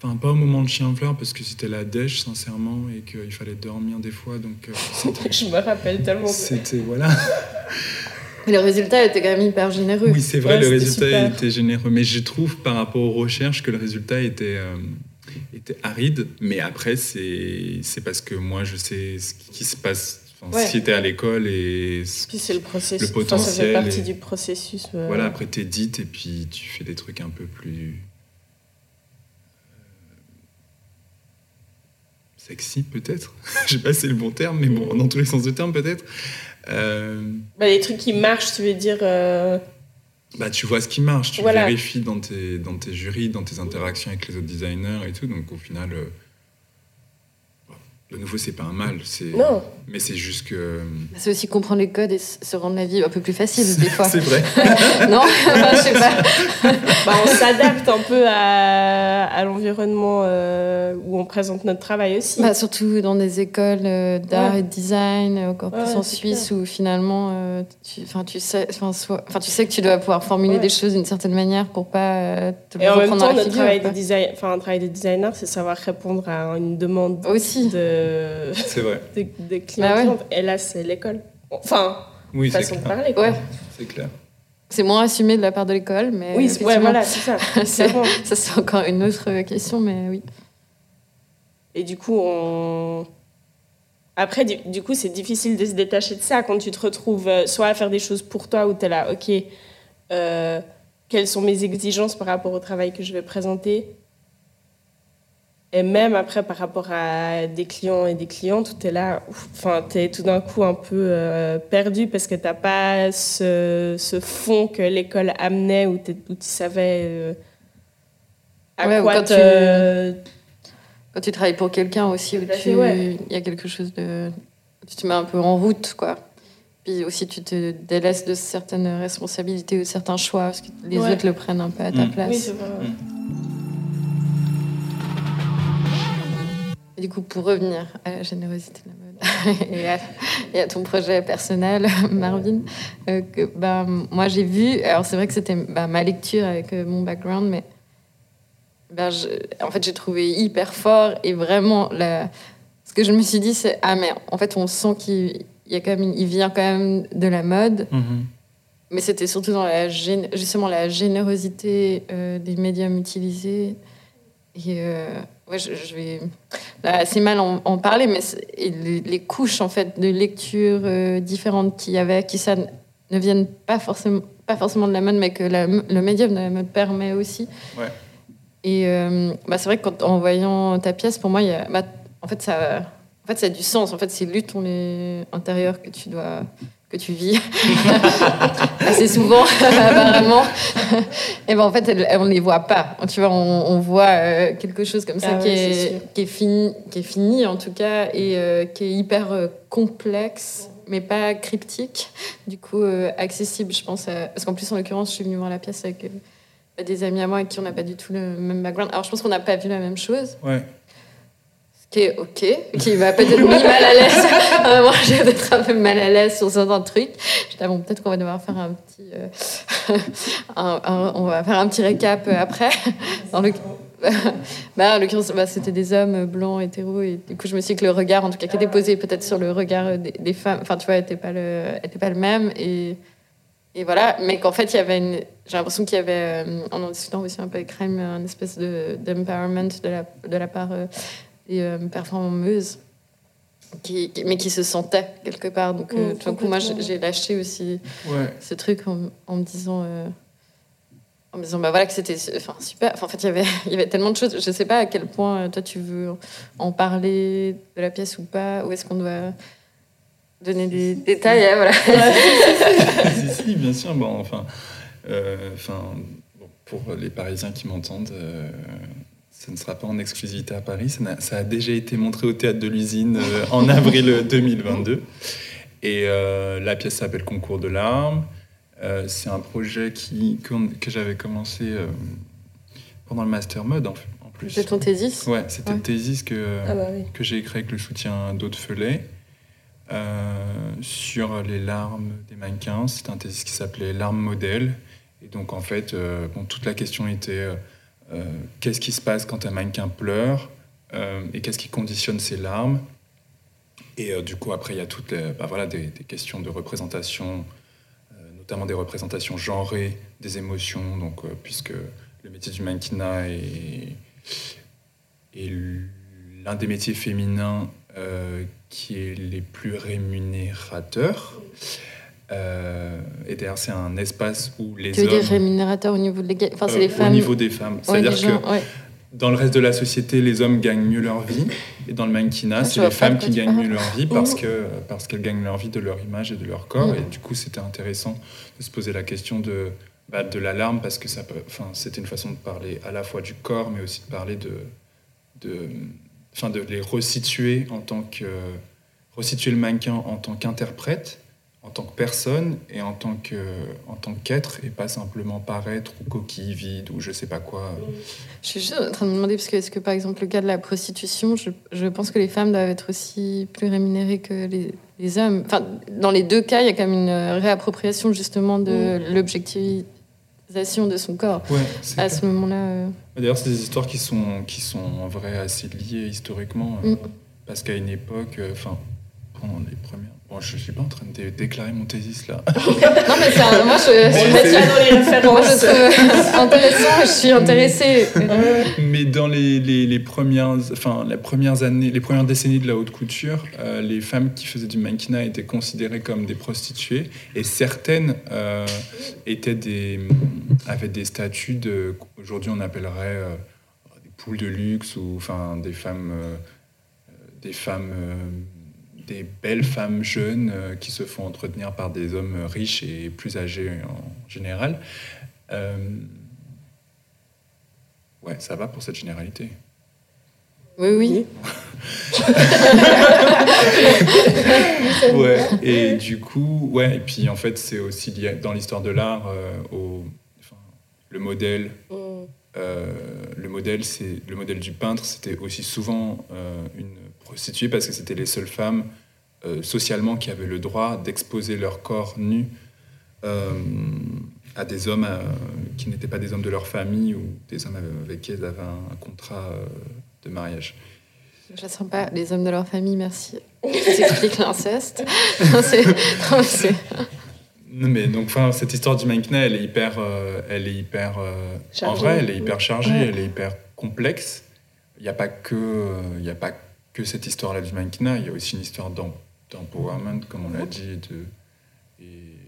Enfin, pas au moment de Chien Fleur parce que c'était la dèche, sincèrement, et qu'il fallait dormir des fois. Donc, euh, je me rappelle tellement. C'était, voilà. le résultat était quand même hyper généreux. Oui, c'est vrai, le résultat était généreux. Mais je trouve, par rapport aux recherches, que le résultat était, euh, était aride. Mais après, c'est parce que moi, je sais ce qui se passe qui était à l'école et puis c'est le processus le potentiel ça fait partie du processus voilà après t'édites et puis tu fais des trucs un peu plus sexy peut-être. Je sais pas si c'est le bon terme, mais bon, dans tous les sens du terme peut-être. Euh... Bah, les trucs qui marchent, tu veux dire. Euh, bah, tu vois ce qui marche, tu vérifies dans tes, dans tes jurys, dans tes interactions avec les autres designers et tout. Donc au final, euh, de nouveau, c'est pas un mal. Non. Mais c'est juste que. Bah, c'est aussi comprendre les codes et se rendre la vie un peu plus facile, des fois. c'est vrai. non Je sais pas. Bah, on s'adapte un peu à, à l'environnement euh, où on présente notre travail aussi. Bah, surtout dans des écoles euh, d'art et de design, encore plus en Suisse, où finalement, euh, tu, tu, sais, soit, tu sais que tu dois pouvoir formuler des choses d'une certaine manière pour pas te Et en même temps, notre travail de design, un travail de designer, c'est savoir répondre à une demande aussi. de c'est vrai. Des, clients. Bah Et là, c'est l'école. Enfin, oui, façon de parler. Ouais. C'est clair. C'est moins assumé de la part de l'école, mais. Oui, ouais, voilà, c'est ça. ça, c'est encore une autre question, mais oui. Et du coup, on. Après, du, coup, c'est difficile de se détacher de ça quand tu te retrouves euh, soit à faire des choses pour toi où tu es là, ok, euh, quelles sont mes exigences par rapport au travail que je vais présenter? Et même après, par rapport à des clients et des clientes, tu es là, enfin, tu es tout d'un coup un peu euh, perdu parce que tu n'as pas ce, ce, fond que l'école amenait où, tu savais euh, à quoi quand, tu, quand tu travailles pour quelqu'un aussi, où il y a quelque chose de. Tu te mets un peu en route, quoi. Puis aussi, tu te délaisses de certaines responsabilités ou certains choix parce que les autres le prennent un peu à ta mm. place. Oui, du coup, pour revenir à la générosité de la mode et, à, ton projet personnel, Marvin, euh, que, bah, moi j'ai vu, alors c'est vrai que c'était bah, ma lecture avec euh, mon background, mais bah, en fait j'ai trouvé hyper fort et vraiment, la, ce que je me suis dit, c'est ah mais en fait on sent qu'il y a quand même, il vient quand même de la mode. Mm-hmm. Mais c'était surtout dans la, justement la générosité euh, des médiums utilisés. Et, ouais, je, vais assez mal en, parler, mais les, couches en fait de lecture euh, différentes qu'il y avait, qui ça ne viennent pas forcément, pas forcément de la mode, mais que le médium de la mode permet aussi. Ouais. Et euh, bah, c'est vrai qu'en voyant ta pièce, pour moi, y a, bah, en fait, ça, en fait, ça a du sens. En fait, c'est lu ton intérieur que tu dois que tu vis assez souvent apparemment. Et ben en fait on ne les voit pas. Tu vois on, voit euh, quelque chose comme ça ah qui, est, qui, est, fini qui est fini en tout cas et euh, qui est hyper euh, complexe mais pas cryptique du coup accessible je pense parce qu'en plus en l'occurrence je suis venue voir la pièce avec des amis à moi avec qui on n'a pas du tout le même background. Alors je pense qu'on n'a pas vu la même chose. Ouais OK, qui m'a peut-être mis mal à l'aise. Moi, j'ai peut-être un peu mal à l'aise sur certains trucs. J'étais bon, peut-être qu'on va devoir faire un petit, euh, on va faire un petit récap euh, après. Dans le, bah, en l'occurrence, bah, c'était des hommes blancs, hétéros, et du coup, je me suis dit que le regard, en tout cas, qui était posé peut-être sur le regard des, femmes, enfin, tu vois, n'était pas le, était pas le même, et et voilà, mais qu'en fait, il y avait une. J'ai l'impression qu'il y avait, euh, en en discutant aussi un peu avec Crème, une espèce d'empowerment de, de, la, de la part et euh, performeuse, qui, mais qui se sentait quelque part. Donc, euh, tout coup, moi, j'ai lâché aussi ce truc en, me disant. Euh, en me disant bah voilà que c'était enfin super. Enfin, en fait il y avait il y avait tellement de choses. Je sais pas à quel point toi tu veux en parler de la pièce ou pas ou est-ce qu'on doit donner des détails hein, voilà. Si, si, bien sûr. Bon enfin enfin pour les Parisiens qui m'entendent ça ne sera pas en exclusivité à Paris. Ça a, déjà été montré au théâtre de l'usine euh, en avril 2022. Et euh, la pièce s'appelle Concours de larmes. Euh, c'est un projet qui, que, j'avais commencé pendant le master mode en, plus. C'était ton thésis Ouais, c'était une thésis que, ah bah que j'ai écrit avec le soutien d'autres Felet sur les larmes des mannequins. C'était un thésis qui s'appelait Larmes modèles. Et donc en fait, bon, toute la question était qu'est-ce qui se passe quand un mannequin pleure et qu'est-ce qui conditionne ses larmes. Et du coup, après, il y a toutes bah, voilà, des, questions de représentation, notamment des représentations genrées des émotions, donc, puisque le métier du mannequinat est, l'un des métiers féminins euh, qui est les plus rémunérateurs. Euh, et d'ailleurs, c'est un espace où les tu veux dire rémunérateur au niveau, enfin, euh, femmes. Au niveau des femmes. C'est-à-dire que dans le reste de la société, les hommes gagnent mieux leur vie. Et dans le mannequinat, ah, c'est les femmes qui gagnent mieux leur vie parce parce qu'elles gagnent leur vie de leur image et de leur corps. Mm. Et du coup, c'était intéressant de se poser la question de, bah, de l'alarme parce que ça peut, c'était une façon de parler à la fois du corps, mais aussi de parler de, de, enfin, de les resituer en tant que resituer le mannequin en tant qu'interprète, en tant que personne et en tant que en tant qu'être et pas simplement paraître ou coquille vide ou je sais pas quoi. Je suis juste en train de me demander parce que est-ce que par exemple le cas de la prostitution, je, je pense que les femmes doivent être aussi plus rémunérées que les, les hommes. Enfin, dans les deux cas, il y a quand même une réappropriation justement de l'objectivité de son corps à ce moment-là. Euh. D'ailleurs, c'est des histoires qui sont, qui sont en vrai assez liées historiquement. Euh, mm. Parce qu'à une époque, euh, enfin, pendant les premières Bon, je suis pas en train de déclarer mon thésis là. non, mais c'est moi, je, ça dans les références. je trouve intéressant, je suis intéressée. mais dans les, les, les, premières, enfin, les premières années, les premières décennies de la haute couture, euh, les femmes qui faisaient du mannequinat étaient considérées comme des prostituées et certaines euh, étaient des, avaient des statuts de, aujourd'hui on appellerait euh, des poules de luxe ou enfin des femmes, des femmes des belles femmes jeunes euh, qui se font entretenir par des hommes riches et plus âgés en général. Euh, ouais, ça va pour cette généralité. Oui, oui. ouais, et du coup, ouais, et puis en fait, c'est aussi lié dans l'histoire de l'art euh, au, le modèle. Mm. le modèle, c'est le modèle du peintre, c'était aussi souvent une prostituées parce que c'était les seules femmes euh, socialement qui avaient le droit d'exposer leur corps nu euh, à des hommes euh, qui n'étaient pas des hommes de leur famille ou des hommes avec qui elles avaient un, contrat de mariage. Je ne sens pas les hommes de leur famille, merci. Ça explique l'inceste. non, mais donc, enfin, cette histoire du mannequin, elle est hyper, elle est hyper, en vrai, elle est hyper chargée, elle est hyper complexe. Il n'y a pas que, il y a pas que cette histoire-là du mannequinat, il y a aussi une histoire d'empowerment, comme on l'a dit. De, et,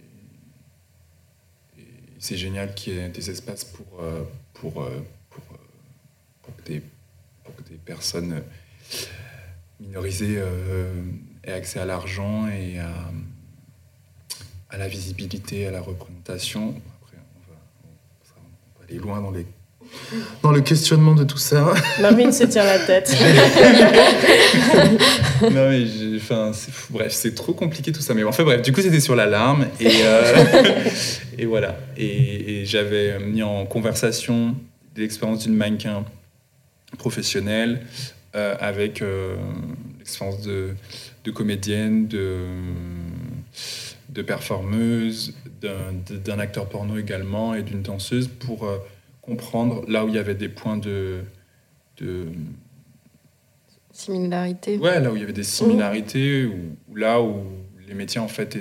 c'est génial qu'il y ait des espaces pour, euh, pour, euh, pour, euh, pour, que, des, pour que des personnes minorisées aient accès à l'argent et à, à, la visibilité, à la représentation. Après, on va, on va aller loin dans les dans le questionnement de tout ça. Marvin se tient la tête. non mais enfin, bref, c'est trop compliqué tout ça. Mais enfin bref, du coup c'était sur l'alarme et, euh, et voilà. Et, j'avais mis en conversation l'expérience d'une mannequin professionnelle euh, avec euh, l'expérience de, de, comédienne, de, de performeuse, d'un acteur porno également et d'une danseuse pour comprendre là où il y avait des points de, de similarité. Ouais, là où il y avait des similarités, ou, là où les métiers en fait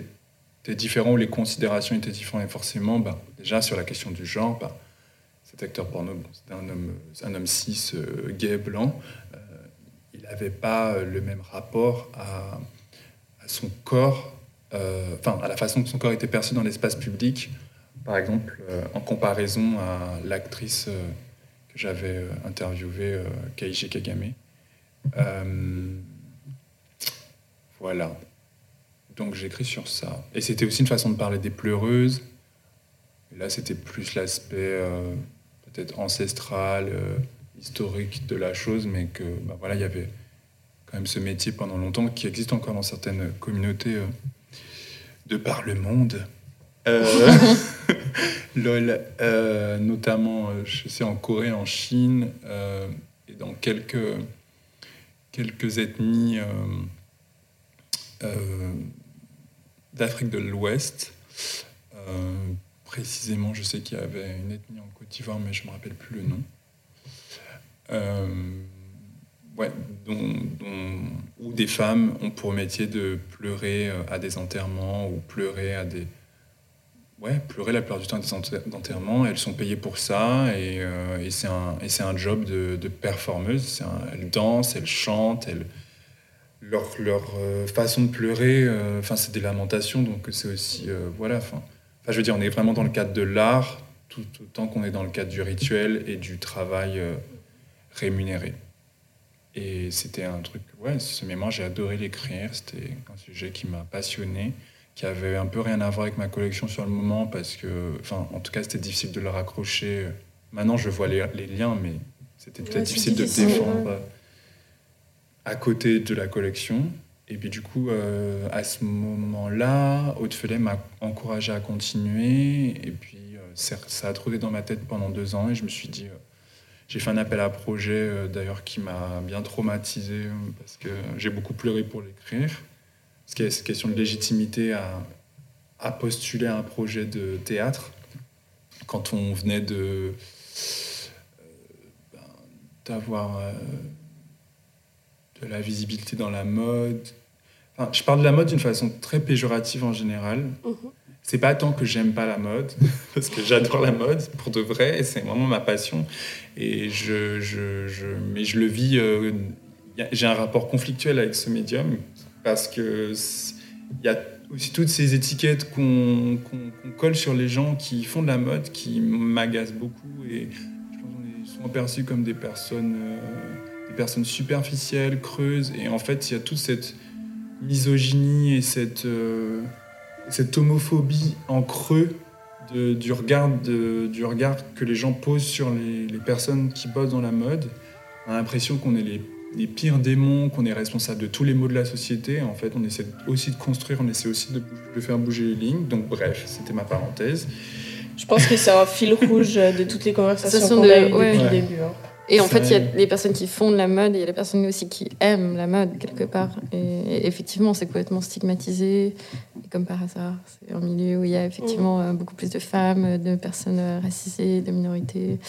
étaient différents, où les considérations étaient différentes. Et forcément, bah, déjà sur la question du genre, bah, cet acteur porno, c'était un homme, un homme cis, euh, gay, blanc. Euh, il n'avait pas le même rapport à, à son corps, euh, enfin à la façon dont son corps était perçu dans l'espace public par exemple, euh, en comparaison à l'actrice euh, que j'avais euh, interviewée, Kaiji Kagame. voilà. Donc j'écris sur ça. Et c'était aussi une façon de parler des pleureuses. Là, c'était plus l'aspect peut-être ancestral, historique de la chose, mais que bah, voilà, il y avait quand même ce métier pendant longtemps qui existe encore dans certaines communautés de par le monde. Euh, LOL, euh, notamment, euh, je sais, en Corée, en Chine, et dans quelques, quelques ethnies d'Afrique de l'Ouest. précisément, je sais qu'il y avait une ethnie en Côte d'Ivoire, mais je ne me rappelle plus le nom. Ouais, où des femmes ont pour métier de pleurer à des enterrements ou pleurer à des. Ouais, pleurer la plupart du temps enterrements. Elles sont payées pour ça et, euh, et c'est un, job de, performeuse. elles dansent, elles chantent, leur, leur façon de pleurer, enfin c'est des lamentations, donc c'est aussi. voilà, enfin, je veux dire, on est vraiment dans le cadre de l'art, tout autant qu'on est dans le cadre du rituel et du travail rémunéré. Et c'était un truc, ouais, ce mémoire, j'ai adoré l'écrire. C'était un sujet qui m'a passionné, qui avait un peu rien à voir avec ma collection sur le moment, parce que, enfin, en tout cas, c'était difficile de le raccrocher. Maintenant, je vois les, les liens, mais c'était peut-être difficile, de le défendre à côté de la collection. Et puis, du coup, euh, à ce moment-là, Haute m'a encouragé à continuer. Et puis, euh, ça a trotté dans ma tête pendant deux ans, et je me suis dit, euh, j'ai fait un appel à projet d'ailleurs qui m'a bien traumatisé parce que j'ai beaucoup pleuré pour l'écrire. Parce qu'il y a cette question de légitimité à, à, postuler à un projet de théâtre quand on venait de euh, ben, d'avoir de la visibilité dans la mode. Enfin, je parle de la mode d'une façon très péjorative en général. Mhm c'est pas tant que j'aime pas la mode, parce que j'adore la mode pour de vrai, et c'est vraiment ma passion. Et je, je, je, mais je le vis. Euh, j'ai un rapport conflictuel avec ce médium, parce que il y a aussi toutes ces étiquettes qu'on colle sur les gens qui font de la mode qui m'agacent beaucoup. Et je pense qu'on est souvent perçus comme des personnes, euh, des personnes superficielles, creuses. Et en fait, il y a toute cette misogynie et cette. Euh, homophobie en creux du regard que les gens posent sur les, les personnes qui bossent dans la mode. On a l'impression qu'on est les, les, pires démons, qu'on est responsable de tous les maux de la société. En fait, on essaie aussi de construire, on essaie aussi de, de faire bouger les lignes. Donc bref, c'était ma parenthèse. Je pense que c'est un fil rouge de toutes les conversations qu'on a eues depuis le début. Hein. Et en fait, il y a les personnes qui font de la mode et il y a les personnes aussi qui aiment la mode quelque part. Et, effectivement, c'est complètement stigmatisé. Et comme par hasard, c'est un milieu où il y a effectivement euh, beaucoup plus de femmes, de personnes euh, racisées, de minorités,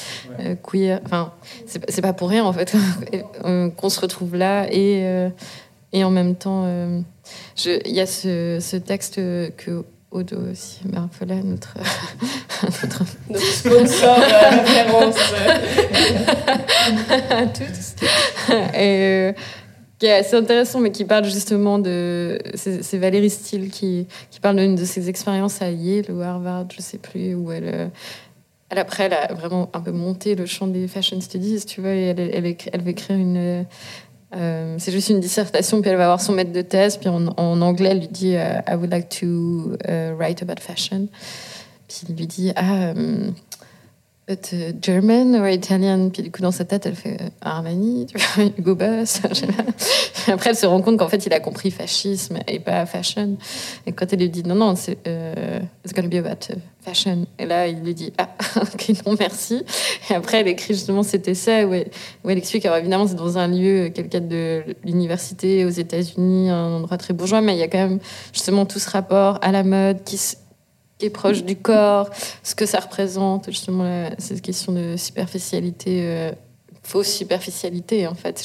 euh, queer. Enfin, c'est pas pour rien en fait qu'on se retrouve là et, et en même temps, il y a ce, ce texte que Odo aussi, Marfola, notre, notre... notre sponsor euh, référence. à tous. Et, euh, qui est assez intéressant, mais qui parle justement de. C'est Valérie Steele qui, qui parle d'une de ses expériences à Yale ou Harvard, je sais plus, où elle. Euh, elle, après, elle a vraiment un peu monté le champ des fashion studies, tu vois, et elle, elle, elle veut écrire une, euh, c'est juste une dissertation, puis elle va avoir son maître de thèse, puis en, anglais, elle lui dit euh, I would like to uh, write about fashion. Puis il lui dit Ah, uh, German or Italian Puis du coup, dans sa tête, elle fait euh, Armani, Hugo Boss. après, elle se rend compte qu'en fait, il a compris fascisme et pas fashion. Et quand elle lui dit Non, non, c'est uh, It's gonna be about fashion. Et là, il lui dit Ah, ok, non, merci. Et après, elle écrit justement cet essai où elle, explique alors évidemment, c'est dans un lieu, quelqu'un de l'université aux États-Unis, un endroit très bourgeois, mais il y a quand même justement tout ce rapport à la mode qui, est proche du corps, ce que ça représente, justement, cette question de superficialité. Euh, fausse superficialité en fait.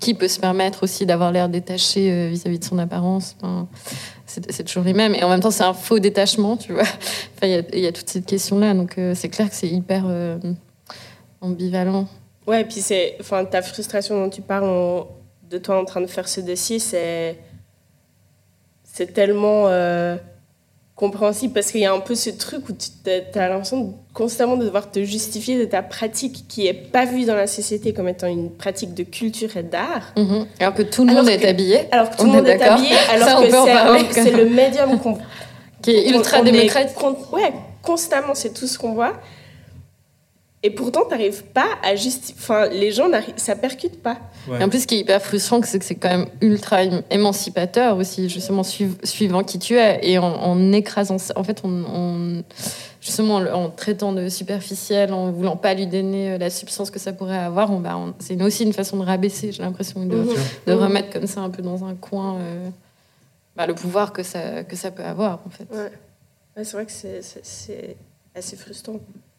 Qui peut se permettre aussi d'avoir l'air détaché euh, vis-à-vis de son apparence? C'est toujours les mêmes. Et en même temps, c'est un faux détachement, tu vois. Il y, a toute cette question-là. Donc, euh, c'est clair que c'est hyper ambivalent. Ouais, et puis c'est, enfin, ta frustration dont tu parles de toi en train de faire ce dossier, c'est, c'est tellement compréhensible parce qu'il y a un peu ce truc où tu as l'impression constamment de devoir te justifier de ta pratique qui est pas vue dans la société comme étant une pratique de culture et d'art. Mhm. Alors que tout le monde est habillé. Alors que tout le monde est, habillé, alors que c'est le médium qui est ultra démocratique. ouais, constamment, c'est tout ce qu'on voit. Et pourtant, tu n'arrives pas à justifier. Enfin, les gens, ça percute pas. Et en plus, ce qui est hyper frustrant, c'est que c'est quand même ultra émancipateur aussi, justement, suivant qui tu es. Et en, écrasant ça, en fait, on, justement, en traitant de superficiel, en voulant pas lui donner euh, la substance que ça pourrait avoir, on, bah, c'est aussi une façon de rabaisser, j'ai l'impression, de, de, mhm. remettre comme ça un peu dans un coin euh, bah, le pouvoir que ça, que ça peut avoir, en fait. Ouais. c'est vrai que c'est assez frustrant.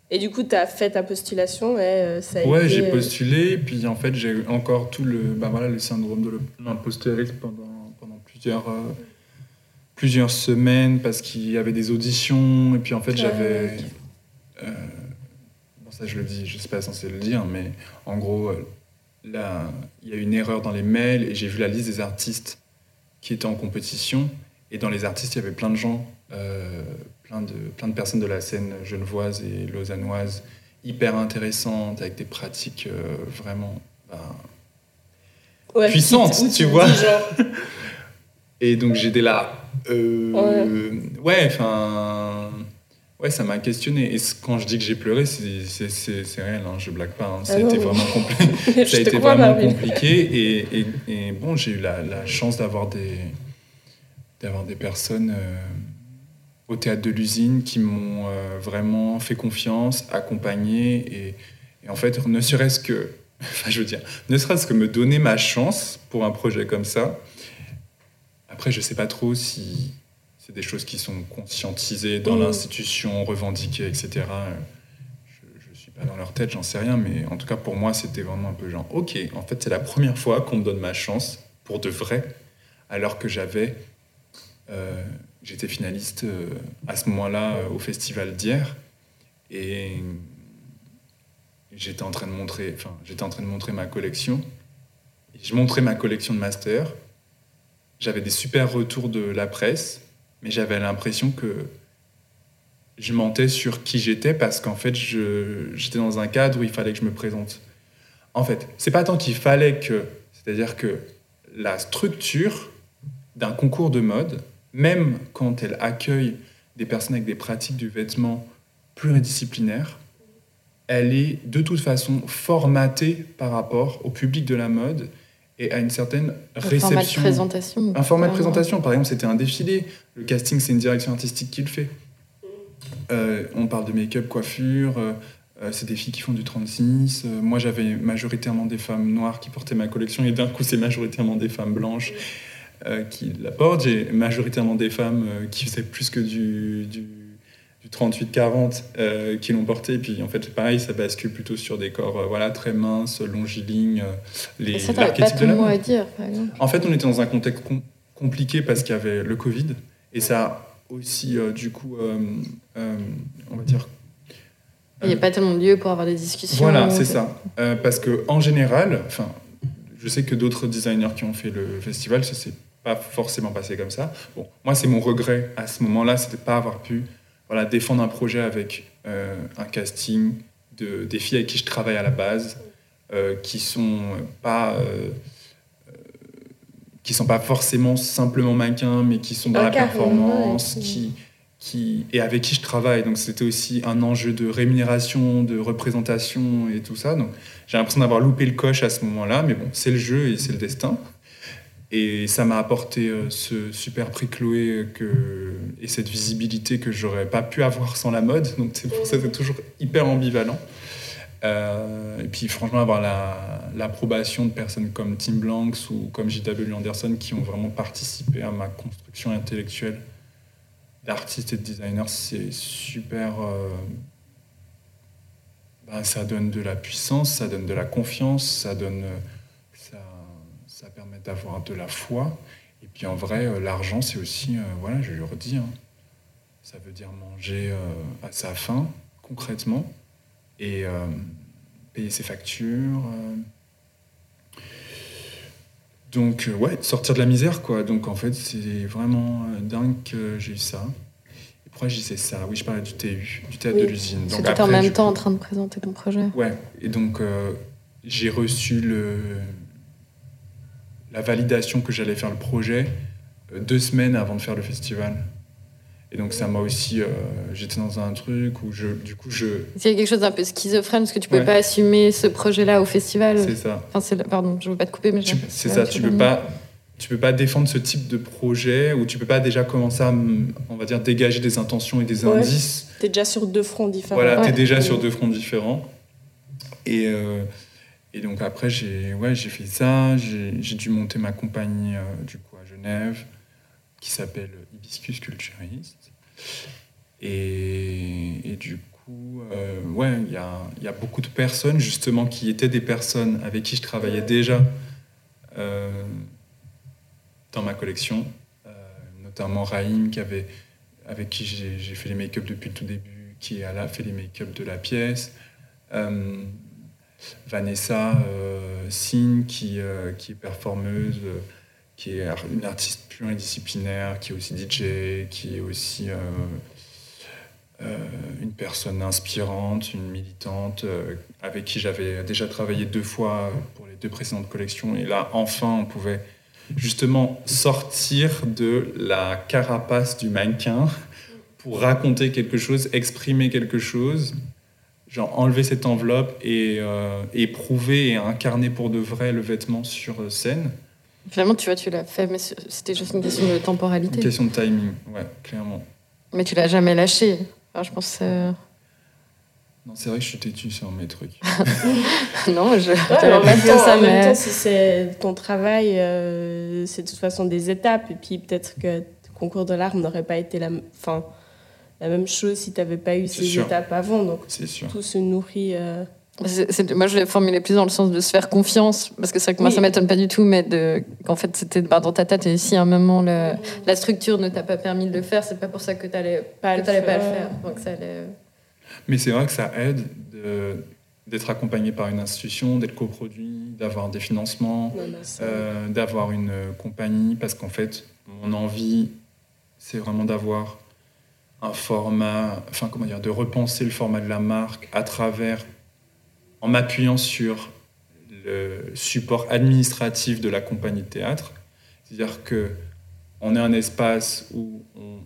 Et du coup, tu as fait ta postulation et euh, ça a Ouais, été, j'ai euh, postulé, puis en fait, j'ai eu encore tout le, bah voilà, le syndrome de l'impostérisme pendant, pendant plusieurs, euh, plusieurs semaines, parce qu'il y avait des auditions, et puis en fait, j'avais. Ouais. euh, bon, ça, je le dis, je sais pas censé le dire, mais en gros, là, il y a eu une erreur dans les mails, et j'ai vu la liste des artistes qui étaient en compétition, et dans les artistes, il y avait plein de gens, euh, plein, de, plein de personnes de la scène genevoise et lausannoise, hyper intéressantes, avec des pratiques euh, vraiment. bah, ouais, puissante, où tu vois. Et donc j'étais là. euh, ouais, enfin. Ouais, ça m'a questionné. Et quand je dis que j'ai pleuré, c'est réel, hein, je blague pas. hein. Ça Ah a non, été vraiment ça a été crois, vraiment Marvin. compliqué. Et, et- et bon, j'ai eu la, la chance d'avoir des, d'avoir des personnes euh, au théâtre de l'usine qui m'ont euh, vraiment fait confiance, accompagné. Et, et en fait, ne serait-ce que, enfin, je veux dire, ne serait-ce que me donner ma chance pour un projet comme ça. Après, je sais pas trop si c'est des choses qui sont conscientisées dans Mm. l'institution, revendiquées, etc. Je, je suis pas dans leur tête, j'en sais rien, mais en tout cas pour moi, c'était vraiment un peu genre, ok, en fait, c'est la première fois qu'on me donne ma chance pour de vrai, alors que j'avais, euh, j'étais finaliste euh, à ce moment-là euh, au festival d'hier, et j'étais en train de montrer, enfin, j'étais en train de montrer ma collection. Je montrais ma collection de master. J'avais des super retours de la presse, mais j'avais l'impression que je mentais sur qui j'étais parce qu'en fait, j'étais dans un cadre où il fallait que je me présente. En fait, c'est pas tant qu'il fallait que, c'est-à-dire que la structure d'un concours de mode, même quand elle accueille des personnes avec des pratiques du vêtement pluridisciplinaires, elle est de toute façon formatée par rapport au public de la mode et à une certaine Un format de réception. présentation. Un format de présentation, par exemple, c'était un défilé. Le casting, c'est une direction artistique qui le fait. Euh, on parle de make-up, coiffure. euh, euh, c'est des filles qui font du 36. Euh, moi, j'avais majoritairement des femmes noires qui portaient ma collection, et d'un coup, c'est majoritairement des femmes blanches qui la portent. J'ai majoritairement des femmes euh, qui faisaient plus que du, du, du 38-40 euh, qui l'ont porté. Et puis, en fait, pareil, ça bascule plutôt sur des corps euh, voilà, très minces, longilignes. euh, les, Et ça, t'avais pas ton mot à dire, par exemple. En fait, on était dans un contexte com- compliqué parce qu'il y avait le Covid et ça a aussi, euh, du coup, euh, euh, on va dire. Il n'y a pas tellement de lieu pour avoir des discussions. Voilà, c'est ça. Euh, parce que en général, enfin, je sais que d'autres designers qui ont fait le festival, ça s'est pas forcément passé comme ça. Bon, moi, c'est mon regret à ce moment-là, c'était pas avoir pu, voilà, défendre un projet avec euh, un casting de des filles avec qui je travaille à la base, euh, qui sont pas euh, qui sont pas forcément simplement mannequins, mais qui sont dans Ah, la performance, ouais. qui qui, et avec qui je travaille. Donc c'était aussi un enjeu de rémunération, de représentation et tout ça. Donc j'ai l'impression d'avoir loupé le coche à ce moment-là, mais bon, c'est le jeu et c'est le destin. Et ça m'a apporté euh, ce super prix Chloé que, et cette visibilité que j'aurais pas pu avoir sans la mode. Donc c'est pour ça que c'est toujours hyper ambivalent. Euh, et puis franchement, avoir la- l'approbation de personnes comme Tim Blanks ou comme J.W. Anderson qui ont vraiment participé à ma construction intellectuelle d'artiste et de designer, c'est super. euh, bah, ça donne de la puissance, ça donne de la confiance, ça donne. euh, ça permet d'avoir de la foi. Et puis en vrai, euh, l'argent, c'est aussi, euh, voilà, je le redis, hein, ça veut dire manger euh, à sa faim, concrètement, et euh, payer ses factures. Donc, ouais, sortir de la misère, quoi. Donc, en fait, c'est vraiment dingue que j'ai eu ça. Et pourquoi je disais ça? Oui, je parlais du TU, du théâtre Oui. de l'usine. Donc, t'étais en après, même temps en train de présenter ton projet. Ouais, et donc j'ai reçu le, la validation que j'allais faire le projet euh, deux semaines avant de faire le festival. Et donc ça m'a aussi, euh, j'étais dans un truc où je, du coup je, a quelque chose d'un peu schizophrène? Parce que tu peux Ouais. pas assumer ce projet-là au festival. c'est ça. Enfin, c'est le- pardon, je veux pas te couper, mais C'est ça, tu peux pas, tu peux pas défendre ce type de projet où tu peux pas déjà commencer à, on va dire, dégager des intentions et des Ouais. indices T'es déjà sur deux fronts différents. Voilà, Ouais. t'es déjà sur deux fronts différents. Et, euh, et donc après, j'ai ouais, fait ça. J'ai dû monter ma compagnie euh, du coup à Genève, qui s'appelle Hibiscus Culturiste. Et, et du coup, euh, ouais, il y a, y a beaucoup de personnes justement qui étaient des personnes avec qui je travaillais déjà euh, dans ma collection, notamment Raïm qui avait, avec qui j'ai fait les make-up depuis le tout début, qui a fait les make-up de la pièce. Vanessa euh, Sin qui, euh, qui est performeuse, euh, qui est une artiste pluridisciplinaire, qui est aussi DJ, qui est aussi une personne inspirante, une militante, avec qui j'avais déjà travaillé deux fois pour les deux précédentes collections. Et là, enfin, on pouvait justement sortir de la carapace du mannequin pour raconter quelque chose, exprimer quelque chose, genre enlever cette enveloppe et euh, éprouver et incarner pour de vrai le vêtement sur euh, scène. Finalement, tu vois, tu l'as fait, mais c'était juste une question de Une temporalité. question de timing, ouais, clairement. Mais tu l'as jamais lâché. Enfin, je pense. euh, Non, c'est vrai que je suis têtu sur mes trucs. non, je. Ouais, en pas même dit temps, ça, en même temps, si c'est ton travail, euh, c'est de toute façon des étapes. Et puis peut-être que le concours de l'arme n'aurait pas été la, enfin, la même chose si tu n'avais pas eu ces sûr. étapes avant. Donc C'est sûr. tout se nourrit. euh, moi, je l'ai formulé plus dans le sens de se faire confiance, parce que c'est vrai que moi, Oui. ça m'étonne pas du tout, mais de, qu'en fait, c'était bah, dans ta tête, et si à un moment, le- la structure ne t'a pas permis de le faire, c'est pas pour ça que t'allais Pas que le t'allais pas le faire. faire. Donc, ça allait... Mais c'est vrai que ça aide de- d'être accompagné par une institution, d'être coproduit, d'avoir des financements, ça- euh, d'avoir une compagnie, parce qu'en fait, mon envie, c'est vraiment d'avoir un format, enfin comment dire, de repenser le format de la marque à travers, en m'appuyant sur le support administratif de la compagnie de théâtre. C'est-à-dire que on est un espace où on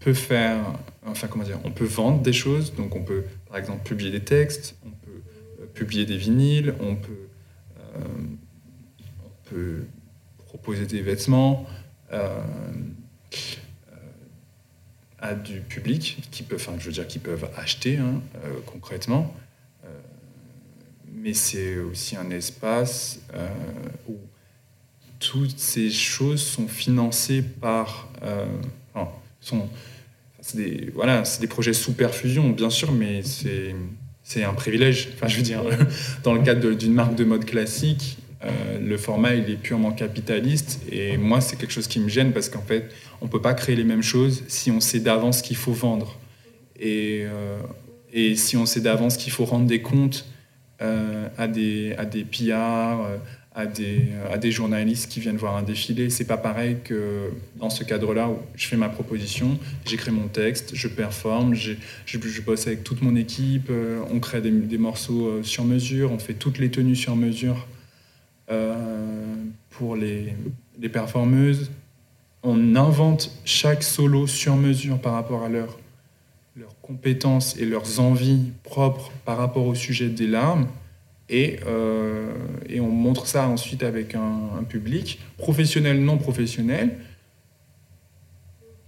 peut faire, enfin comment dire, on peut vendre des choses, donc on peut par exemple publier des textes, on peut euh, publier des vinyles, on peut, euh, proposer des vêtements euh, du public qui peut, enfin je veux dire, qui peuvent acheter hein, euh, concrètement. Euh, mais c'est aussi un espace euh, où toutes ces choses sont financées par, sont, c'est des, voilà, c'est des projets sous perfusion, bien sûr, mais c'est, c'est un privilège. Enfin, je veux dire, dans le cadre d'une marque de mode classique, euh, le format il est purement capitaliste. Et moi c'est quelque chose qui me gêne parce qu'en fait on peut pas créer les mêmes choses si on sait d'avance ce qu'il faut vendre. Et, euh, et si on sait d'avance qu'il faut rendre des comptes euh, à des à des PR, à des à des journalistes qui viennent voir un défilé. C'est pas pareil que dans ce cadre-là où je fais ma proposition j'écris mon texte je performe je, bosse avec toute mon équipe on crée des, morceaux sur mesure on fait toutes les tenues sur mesure pour les, les performeuses. On invente chaque solo sur mesure par rapport à leur, leurs compétences et leurs envies propres par rapport au sujet des larmes. Et, euh, et on montre ça ensuite avec un public, professionnel, non professionnel.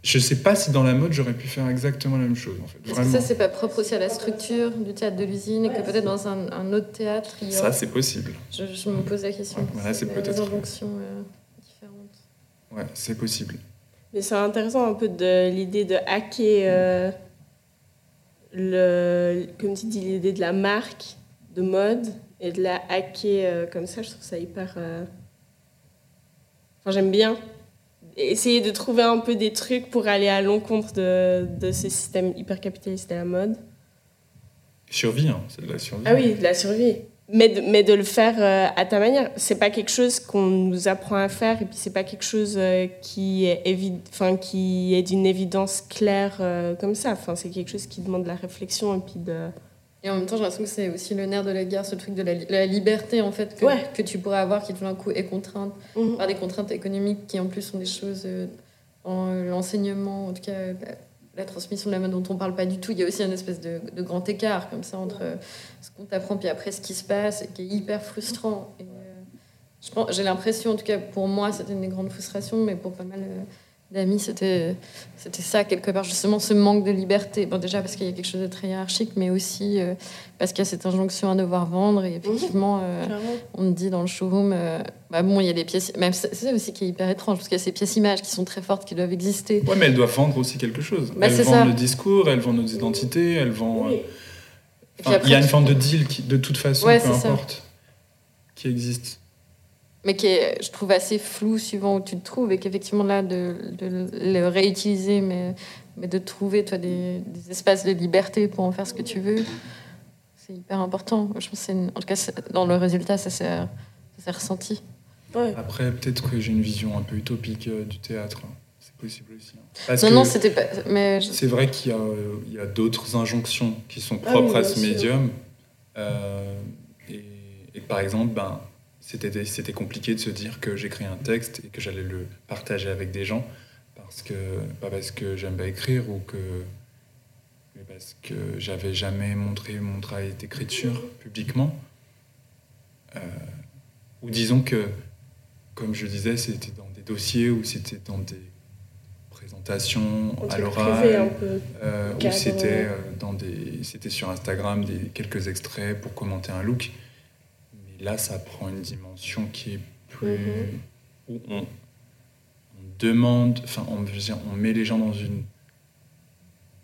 Je ne sais pas si dans la mode, j'aurais pu faire exactement la même chose. En fait. Que Vraiment. ça, c'est pas propre aussi à la structure du théâtre de l'usine et que peut-être dans un, un autre théâtre, il y Ça, c'est possible. je, je me pose la question. Voilà, c'est des peut-être- injonctions euh, différentes. Ouais, c'est possible. Mais c'est intéressant un peu de l'idée de hacker, euh, le, comme tu dis, l'idée de la marque de mode et de la hacker euh, comme ça. Je trouve ça hyper. euh, Enfin, j'aime bien. Essayer de trouver un peu des trucs pour aller à l'encontre de, de ce système hyper capitaliste de la mode. Survie, hein, c'est de la survie. Ah oui, de la survie. Mais de, mais de le faire euh, à ta manière. C'est pas quelque chose qu'on nous apprend à faire et puis c'est pas quelque chose euh, qui est, enfin, qui est d'une évidence claire euh, comme ça. Enfin, c'est quelque chose qui demande de la réflexion et puis de. Et en même temps, j'ai l'impression que c'est aussi le nerf de la guerre, ce truc de la, li- la liberté en fait que, Ouais. que tu pourrais avoir qui tout d'un coup est contrainte par des contraintes économiques qui en plus sont des choses euh, en euh, l'enseignement, en tout cas euh, la, transmission de la mode dont on parle pas du tout. Il y a aussi un espèce de, de grand écart comme ça entre euh, ce qu'on t'apprend puis après ce qui se passe, et qui est hyper frustrant. Et, je pense- j'ai l'impression, en tout cas pour moi, c'était une des grandes frustrations, mais pour pas mal d'amis, c'était c'était ça quelque part justement ce manque de liberté. Bon déjà parce qu'il y a quelque chose de très hiérarchique, mais aussi euh, parce qu'il y a cette injonction à devoir vendre et effectivement euh, on me dit dans le showroom, euh, bah bon il y a des pièces, même c'est ça aussi qui est hyper étrange parce qu'il y a ces pièces images qui sont très fortes qui doivent exister. Ouais mais elles doivent vendre aussi quelque chose. Bah, elles vendent ça. le discours, elles vendent nos identités, elles vendent. Oui. Il y a une forme de deal qui, de toute façon, Ouais, peu ça. importe, qui existe. Mais qui est, je trouve, assez flou suivant où tu te trouves, et qu'effectivement, là, de, de le réutiliser, mais, mais de trouver, toi, des, des espaces de liberté pour en faire ce que tu veux, c'est hyper important. Je pense que une- en tout cas, dans le résultat, ça s'est ça s'est ressenti. Ouais. Après, peut-être que j'ai une vision un peu utopique euh, du théâtre. hein. C'est possible aussi. hein. Parce Non, que non, c'était pas... Mais je- c'est vrai qu'il y a, euh, il y a d'autres injonctions qui sont Ah propres oui, à ce sûr. médium. Euh, et, et par exemple, ben, c'était c'était compliqué de se dire que j'écris un texte et que j'allais le partager avec des gens parce que pas parce que j'aime pas écrire ou que mais parce que j'avais jamais montré mon travail d'écriture publiquement. Euh, ou disons que, comme je disais, c'était dans des dossiers ou c'était dans des présentations à l'oral, euh, ou c'était euh, dans des, c'était sur Instagram des quelques extraits pour commenter un look. Là, ça prend une dimension qui est plus Mhm. où on, on demande, enfin, on, met les gens dans une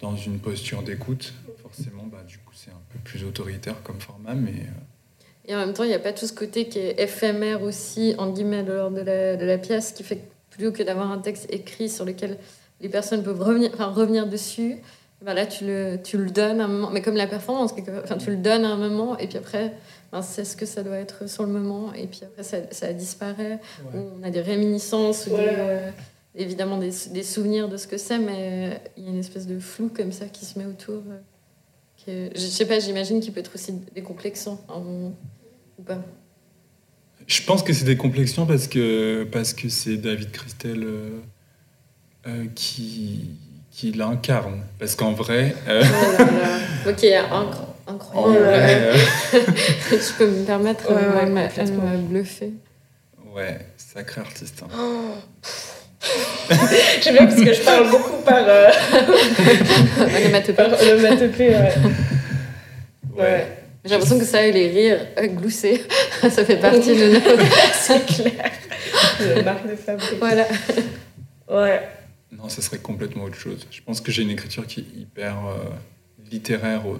dans une posture d'écoute. Forcément, bah, du coup, c'est un peu plus autoritaire comme format, mais euh, Et en même temps, il n'y a pas tout ce côté qui est éphémère aussi, en guillemets, de l'ordre de la, de la pièce, qui fait que plutôt que d'avoir un texte écrit sur lequel les personnes peuvent revenir, enfin, revenir dessus, ben là, tu le, tu le donnes à un moment. Mais comme la performance, enfin, tu le donnes à un moment, et puis après, c'est ce que ça doit être sur le moment, et puis après, ça, ça disparaît. On a des réminiscences, ou euh, évidemment des, des souvenirs de ce que c'est, mais il y a une espèce de flou comme ça qui se met autour. euh, qui est- je sais pas, j'imagine qu'il peut être aussi décomplexant. en- ou pas. je pense que c'est des complexions parce que parce que c'est David Christel euh, euh, qui qui l'incarne. Parce qu'en vrai, euh, Oh là là. Ok, incro- en incroyable. euh, Je peux me permettre, Ouais, euh, ouais, elle m'a- elle complètement. m'a bluffé. ouais, sacré artiste. hein. J'aime bien parce que je parle beaucoup par, euh, Onomatopée. par onomatopée. Ouais. Ouais. J'ai l'impression que ça et les rires euh, gloussés, ça fait partie de notre. C'est clair. Le marque de fabrique. Voilà. Ouais. Non, ça serait complètement autre chose. Je pense que j'ai une écriture qui est hyper euh, littéraire. euh,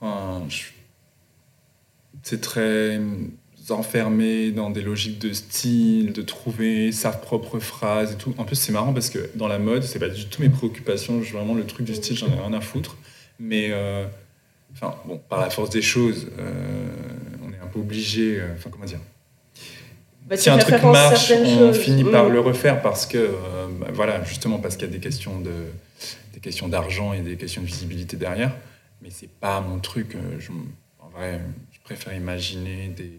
enfin, je- c'est très enfermé dans des logiques de style, de trouver sa propre phrase et tout. En plus, c'est marrant parce que dans la mode, c'est pas du tout mes préoccupations. Je- Vraiment, le truc du style, j'en ai rien à foutre. Mais, euh, enfin, bon, par la force des choses, euh, on est un peu obligé. euh, Enfin, comment dire? Bah, si un truc marche, on choses. finit par Mm. le refaire parce que, bah, voilà, justement parce qu'il y a des questions de, des questions d'argent et des questions de visibilité derrière. Mais c'est pas mon truc. euh, je- en vrai, je préfère imaginer des,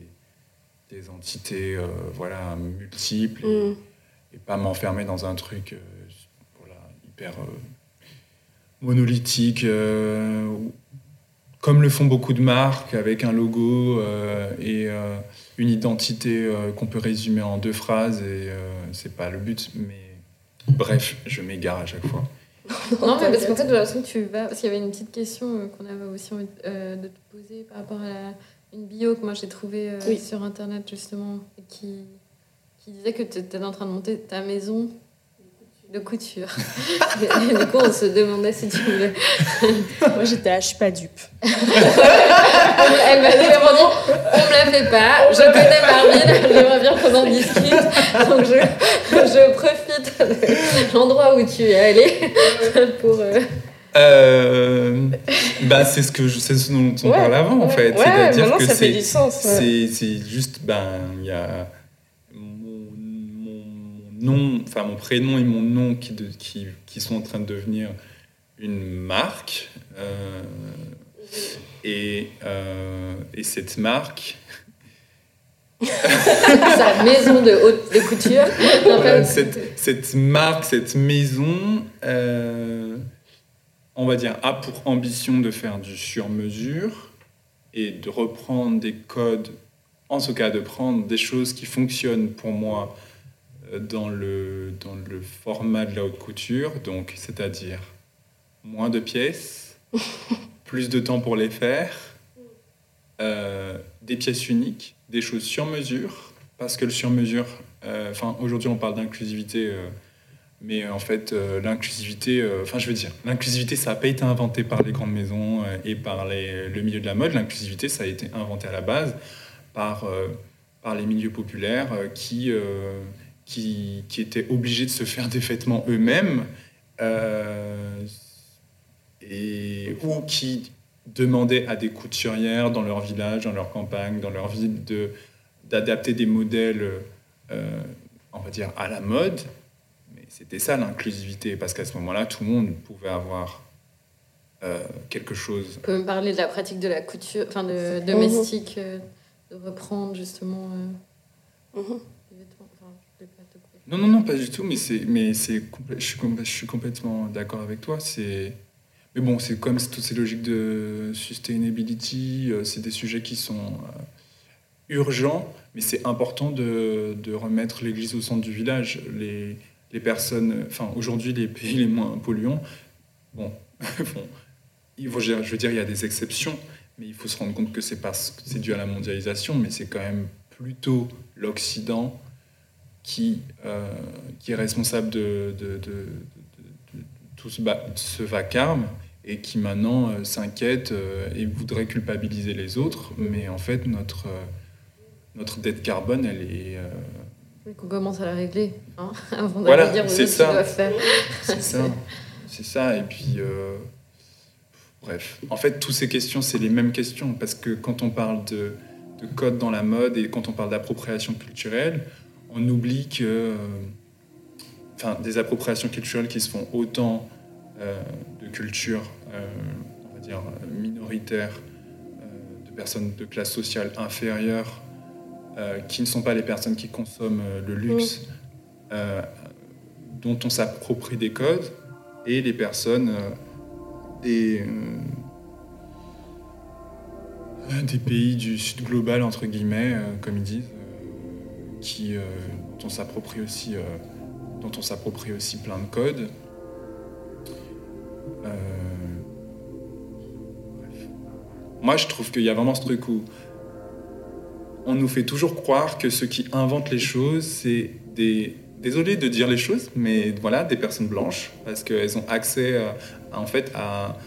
des entités, euh, voilà, multiples et, Mm. et pas m'enfermer dans un truc, euh, voilà, hyper euh, monolithique. comme le font beaucoup de marques, avec un logo et une identité qu'on peut résumer en deux phrases, et c'est pas le but, mais bref, je m'égare à chaque fois. Non, mais parce qu'en fait, j'ai l'impression que tu vas. Parce qu'il y avait une petite question euh, qu'on avait aussi envie euh, de te poser par rapport à la- une bio que moi j'ai trouvée euh, Oui. sur internet justement, qui, qui disait que tu étais en train de monter ta maison de couture. et, du coup, on se demandait si tu voulais. Moi, j'étais là, je suis pas dupe. Elle m'a dit on me la fait pas, je connais Marvin, j'aimerais bien qu'on en discute. Donc je, je profite de l'endroit où tu es allé pour. euh, Euh, bah, c'est ce que je, c'est ce dont on Ouais, parlait avant, en fait. Ouais, C'est-à-dire maintenant, que ça fait c'est, du sens, ouais. c'est, c'est juste, ben, il y a nom, enfin mon prénom et mon nom qui, de, qui, qui sont en train de devenir une marque. euh, et, euh, et cette marque, sa maison de haute de couture. Voilà, cette, cette marque, cette maison, euh, on va dire, a pour ambition de faire du sur-mesure et de reprendre des codes, en ce cas de prendre des choses qui fonctionnent pour moi dans le, dans le format de la haute couture, donc c'est-à-dire moins de pièces, plus de temps pour les faire, euh, des pièces uniques, des choses sur mesure, parce que le sur mesure, euh, enfin aujourd'hui on parle d'inclusivité, mais en fait l'inclusivité, enfin je veux dire, l'inclusivité ça n'a pas été inventé par les grandes maisons et par les, le milieu de la mode, l'inclusivité ça a été inventé à la base par, par les milieux populaires qui qui, qui, étaient obligés de se faire des vêtements eux-mêmes euh, et, ou qui demandaient à des couturières dans leur village, dans leur campagne, dans leur ville de, d'adapter des modèles, euh, on va dire, à la mode. Mais c'était ça l'inclusivité, parce qu'à ce moment-là, tout le monde pouvait avoir euh, quelque chose. On peut me parler de la pratique de la couture, enfin de domestique, de reprendre justement. Mm-hmm. Non, non, non, pas du tout, mais, mais je, suis, je suis complètement d'accord avec toi. Mais bon, c'est comme toutes ces logiques de sustainability, euh, c'est des sujets qui sont euh, urgents, mais c'est important de, remettre l'église au centre du village. Les, personnes, enfin, aujourd'hui, les pays les moins polluants, bon, je veux dire, il y a des exceptions, mais il faut se rendre compte que c'est, pas, c'est dû à la mondialisation, mais c'est quand même plutôt l'Occident qui, euh, qui est responsable de, de, de, tout ce, ce, vacarme et qui maintenant euh, s'inquiète euh, et voudrait culpabiliser les autres. Mais en fait, notre, notre dette carbone, elle est... Qu'on commence à la régler, hein, avant voilà, dire c'est ça. C'est ça. C'est ça. Et puis, bref. En fait, toutes ces questions, c'est les mêmes questions. Parce que quand on parle de, de code dans la mode et quand on parle d'appropriation culturelle, on oublie que euh, enfin, des appropriations culturelles qui se font autant euh, de cultures, euh, on va dire, minoritaires, de personnes de classe sociale inférieure, qui ne sont pas les personnes qui consomment le luxe, dont on s'approprie des codes, et les personnes des, des pays du sud global, entre guillemets, comme ils disent, euh, dont on s'approprie aussi, euh, dont on s'approprie aussi plein de codes. Euh, Moi, je trouve qu'il y a vraiment ce truc où on nous fait toujours croire que ceux qui inventent les choses, c'est des désolé de dire les choses, mais voilà, des personnes blanches, parce qu'elles ont accès en fait à,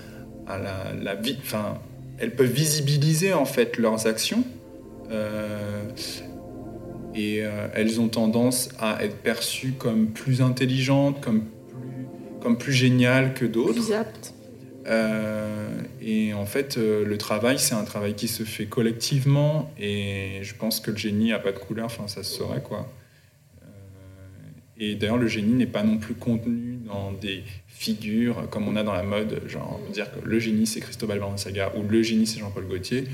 la, vie, enfin, elles peuvent visibiliser en fait leurs actions. Et euh, elles ont tendance à être perçues comme plus intelligentes, comme plus, comme plus géniales que d'autres. Euh, et en fait, euh, le travail, c'est un travail qui se fait collectivement, et je pense que le génie n'a pas de couleur, enfin ça se saurait quoi. et d'ailleurs, le génie n'est pas non plus contenu dans des figures comme on a dans la mode, genre dire que le génie c'est Cristobal Balenciaga ou le génie c'est Jean-Paul Gaultier.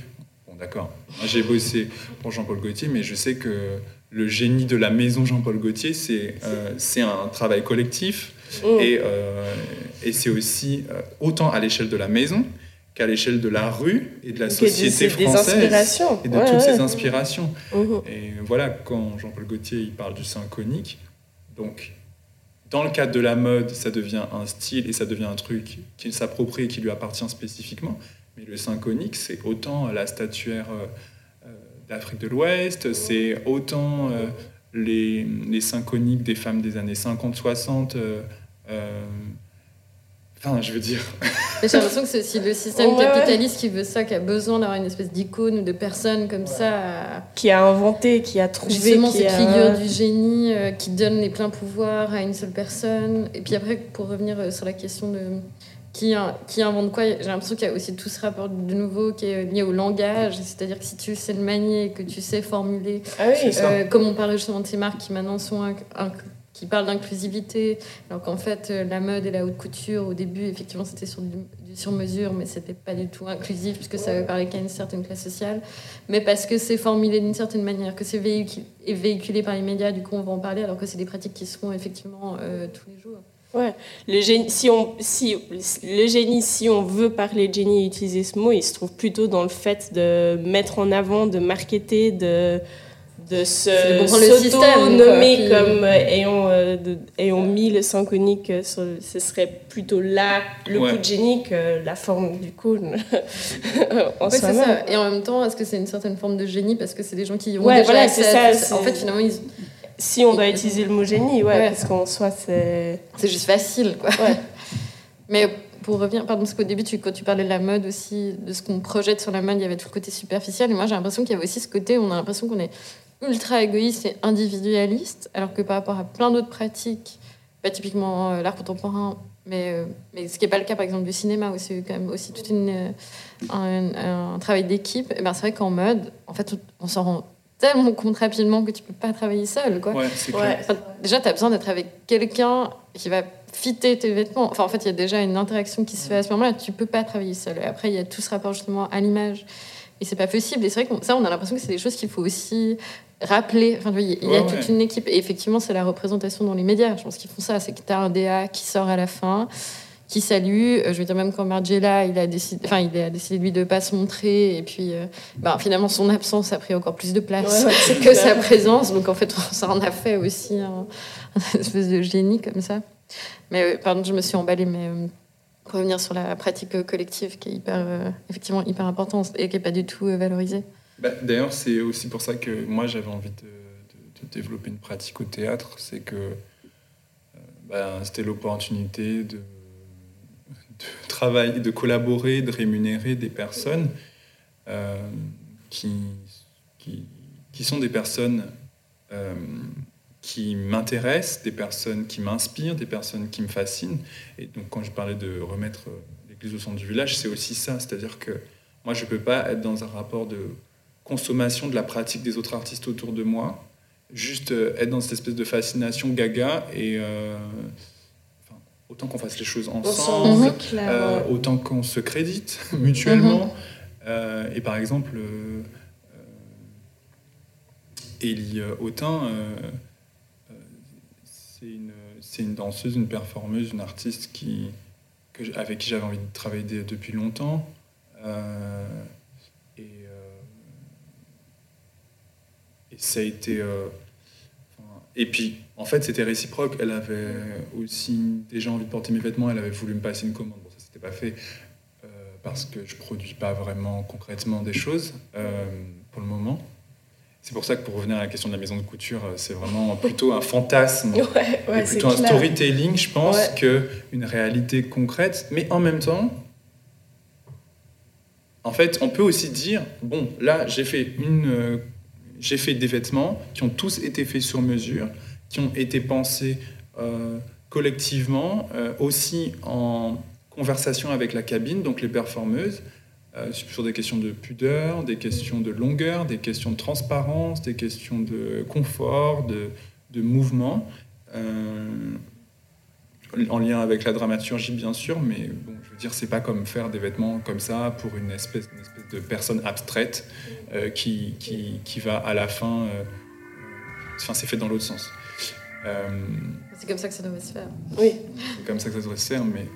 Bon, d'accord. J'ai bossé pour Jean-Paul Gaultier, mais je sais que le génie de la maison Jean-Paul Gaultier, c'est euh, un travail collectif. Mm. Et, euh, et c'est aussi euh, autant à l'échelle de la maison qu'à l'échelle de la rue et de la société française. Et de toutes ces inspirations. Mm-hmm. Et voilà, quand Jean-Paul Gaultier il parle du synchronique, donc dans le cadre de la mode, ça devient un style et ça devient un truc qu'il s'approprie et qui lui appartient spécifiquement. Mais le synchronique, c'est autant la statuaire d'Afrique de l'Ouest, c'est autant euh, les, les synchroniques des femmes des années 50-60. Euh, euh, enfin, je veux dire. J'ai l'impression que c'est aussi le système capitaliste qui veut ça, qui a besoin d'avoir une espèce d'icône ou de personne comme ça. Qui a inventé, qui a trouvé. Justement, cette figure du génie qui donne les pleins pouvoirs à une seule personne. Et puis après, pour revenir sur la question de qui, qui invente quoi. J'ai l'impression qu'il y a aussi tout ce rapport de nouveau qui est lié au langage, c'est-à-dire que si tu sais le manier, que tu sais formuler, ah euh, comme on parlait justement de ces marques qui maintenant sont qui parlent d'inclusivité, alors qu'en fait euh, la mode et la haute couture au début effectivement c'était sur du, sur mesure, mais c'était pas du tout inclusif puisque ça parlait qu'à une certaine classe sociale, mais parce que c'est formulé d'une certaine manière, que c'est véhiculé, véhiculé par les médias, du coup on va en parler, alors que c'est des pratiques qui se font effectivement euh, tous les jours. Ouais. Le génie, si on, si, le génie, si on veut parler de génie et utiliser ce mot, il se trouve plutôt dans le fait de mettre en avant, de marketer, de, de se s'auto-nommer comme euh, ayant, euh, de- ayant mis le sang conique, euh, sur- ce serait plutôt là le Ouais. coup de génie que la forme du cône en Ouais, soi-même. Et en même temps, est-ce que c'est une certaine forme de génie parce que c'est des gens qui ont Ouais, déjà voilà, accès à ça, tout En c'est- fait, finalement, ils- Si on doit utiliser le mot génie, ouais, Ouais. parce qu'en soi, c'est... c'est juste facile, quoi. Ouais. Mais pour revenir, pardon, parce qu'au début, tu, quand tu parlais de la mode aussi, de ce qu'on projette sur la mode, il y avait tout le côté superficiel. Et moi, j'ai l'impression qu'il y avait aussi ce côté où on a l'impression qu'on est ultra égoïste et individualiste, alors que par rapport à plein d'autres pratiques, bah, typiquement euh, l'art contemporain, mais, euh, mais ce qui n'est pas le cas par exemple du cinéma, où c'est quand même aussi tout une, euh, un, un travail d'équipe, et ben, c'est vrai qu'en mode, en fait, on s'en rend tellement compte rapidement que tu peux pas travailler seul. Quoi. Ouais, c'est Ouais. clair. Enfin, déjà, tu as besoin d'être avec quelqu'un qui va fitter tes vêtements. Enfin, en fait, il y a déjà une interaction qui se fait à ce moment-là. Tu peux pas travailler seul. Et après, il y a tout ce rapport justement à l'image. Et c'est pas possible. Et c'est vrai que ça, on a l'impression que c'est des choses qu'il faut aussi rappeler. Enfin, tu vois, il y a- Ouais, toute ouais. une équipe. Et effectivement, c'est la représentation dans les médias. Je pense qu'ils font ça. C'est que tu as un DA qui sort à la fin, qui salue. Euh, Je veux dire, même quand Margiela, il a décidé, enfin, il a décidé lui de pas se montrer. Et puis, euh, ben, finalement, son absence a pris encore plus de place Ouais, ouais, c'est que clair. sa présence. Donc en fait, ça en a fait aussi un, un espèce de génie comme ça. Mais euh, pardon, je me suis emballée, mais euh, pour revenir sur la pratique collective qui est hyper, euh, effectivement hyper importante et qui n'est pas du tout euh, valorisée. Bah, D'ailleurs, c'est aussi pour ça que moi j'avais envie de, de- de développer une pratique au théâtre. C'est que euh, bah, c'était l'opportunité de travailler, de collaborer, de rémunérer des personnes euh, qui, qui, sont des personnes euh, qui m'intéressent, des personnes qui m'inspirent, des personnes qui me fascinent. Et donc, quand je parlais de remettre l'église au centre du village, c'est aussi ça. C'est-à-dire que moi, je ne peux pas être dans un rapport de consommation de la pratique des autres artistes autour de moi, juste euh, être dans cette espèce de fascination gaga et autant qu'on fasse les choses ensemble, euh, autant qu'on se crédite mutuellement. Euh, et par exemple, euh, euh, Autain, c'est une, danseuse, une performeuse, une artiste qui, que, j- avec qui j'avais envie de travailler depuis longtemps. Et, et ça a été. et puis, en fait, c'était réciproque. Elle avait aussi déjà envie de porter mes vêtements. Elle avait voulu me passer une commande. Bon, ça, c'était pas fait euh, parce que je produis pas vraiment concrètement des choses euh, pour le moment. C'est pour ça que pour revenir à la question de la maison de couture, euh, c'est vraiment plutôt un fantasme Ouais, et ouais, plutôt un clair. storytelling, je pense, Ouais. que une réalité concrète. Mais en même temps, en fait, on peut aussi dire bon, là, j'ai fait une, euh, j'ai fait des vêtements qui ont tous été faits sur mesure, qui ont été pensés euh, collectivement, euh, aussi en conversation avec la cabine, donc les performeuses, euh, sur des questions de pudeur, des questions de longueur, des questions de transparence, des questions de confort, de, de mouvement, en lien avec la dramaturgie bien sûr, mais bon, je veux dire, c'est pas comme faire des vêtements comme ça pour une espèce, une espèce de personne abstraite qui, qui, qui va à la fin, enfin c'est fait dans l'autre sens. Euh, C'est comme ça que ça devrait se faire. Oui. c'est comme ça que ça devrait se faire, mais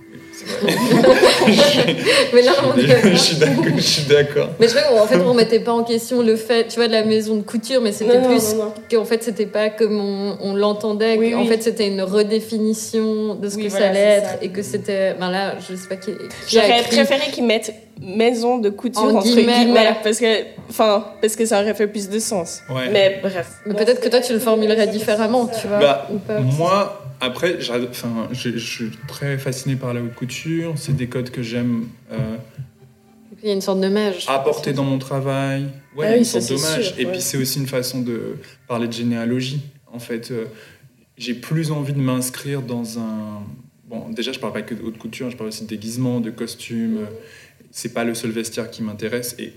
vrai. Mais là, on je suis d'accord. Je suis d'accord. Mais je crois qu'en fait, on remettait pas en question le fait, tu vois, de la maison de couture, mais c'était plus qu'en fait, c'était pas comme on, on l'entendait, Oui, oui. fait, c'était une redéfinition de ce Oui, que voilà, ça allait être, ça. et que c'était. Ben là, je sais pas qui. J'aurais préféré qu'ils mettent maison de couture En entre guillemets, guillemets, voilà. parce que, enfin, parce que ça aurait fait plus de sens. Ouais. Mais bref. Mais peut-être que toi, tu le formulerais différemment, tu vois. Bah, ou pas. Moi, après, je, je suis très fasciné par la haute couture. C'est des codes que j'aime euh, Il y a une sorte de mage. apporter dans mon travail. Ouais, Ah oui, une sorte c'est d'hommage. Et ouais. puis c'est aussi une façon de parler de généalogie. En fait, euh, j'ai plus envie de m'inscrire dans un. Bon, déjà, je parle pas que de haute couture, je parle aussi de déguisement, de costume. C'est pas le seul vestiaire qui m'intéresse. Et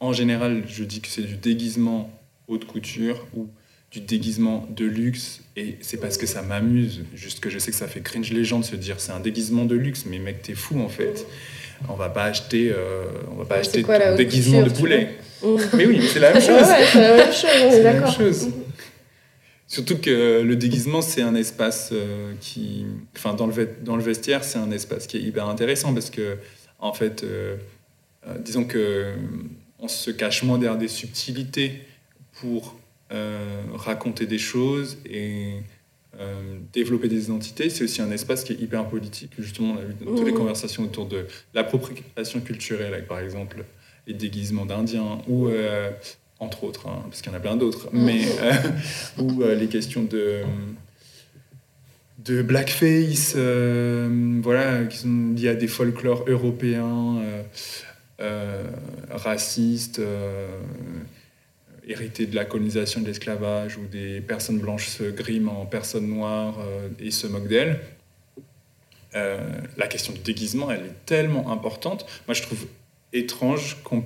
en général, je dis que c'est du déguisement haute couture ou du déguisement de luxe. Et c'est parce que ça m'amuse. Juste que je sais que ça fait cringe les gens de se dire c'est un déguisement de luxe. Mais mec, t'es fou en fait. On va pas acheter, euh, on va pas acheter quoi, ton déguisement de poulet. Mais oui, mais c'est la même chose. ouais, c'est la même chose, C'est la même chose. Surtout que le déguisement, c'est un espace euh, qui. Enfin, dans le, dans le vestiaire, c'est un espace qui est hyper intéressant parce que, en fait, euh, disons que on se cache moins derrière des subtilités pour raconter des choses et développer des identités. C'est aussi un espace qui est hyper politique. Justement, on a vu dans toutes les conversations autour de l'appropriation culturelle, avec par exemple les déguisements d'Indiens ou entre autres, hein, parce qu'il y en a plein d'autres, mmh. mais ou les questions de de blackface, euh, voilà, qui sont liés à des folklores européens, euh, euh, racistes, hérités de la colonisation de l'esclavage, où des personnes blanches se griment en personnes noires et se moquent d'elles. la question du déguisement, elle est tellement importante. Moi, je trouve étrange qu'on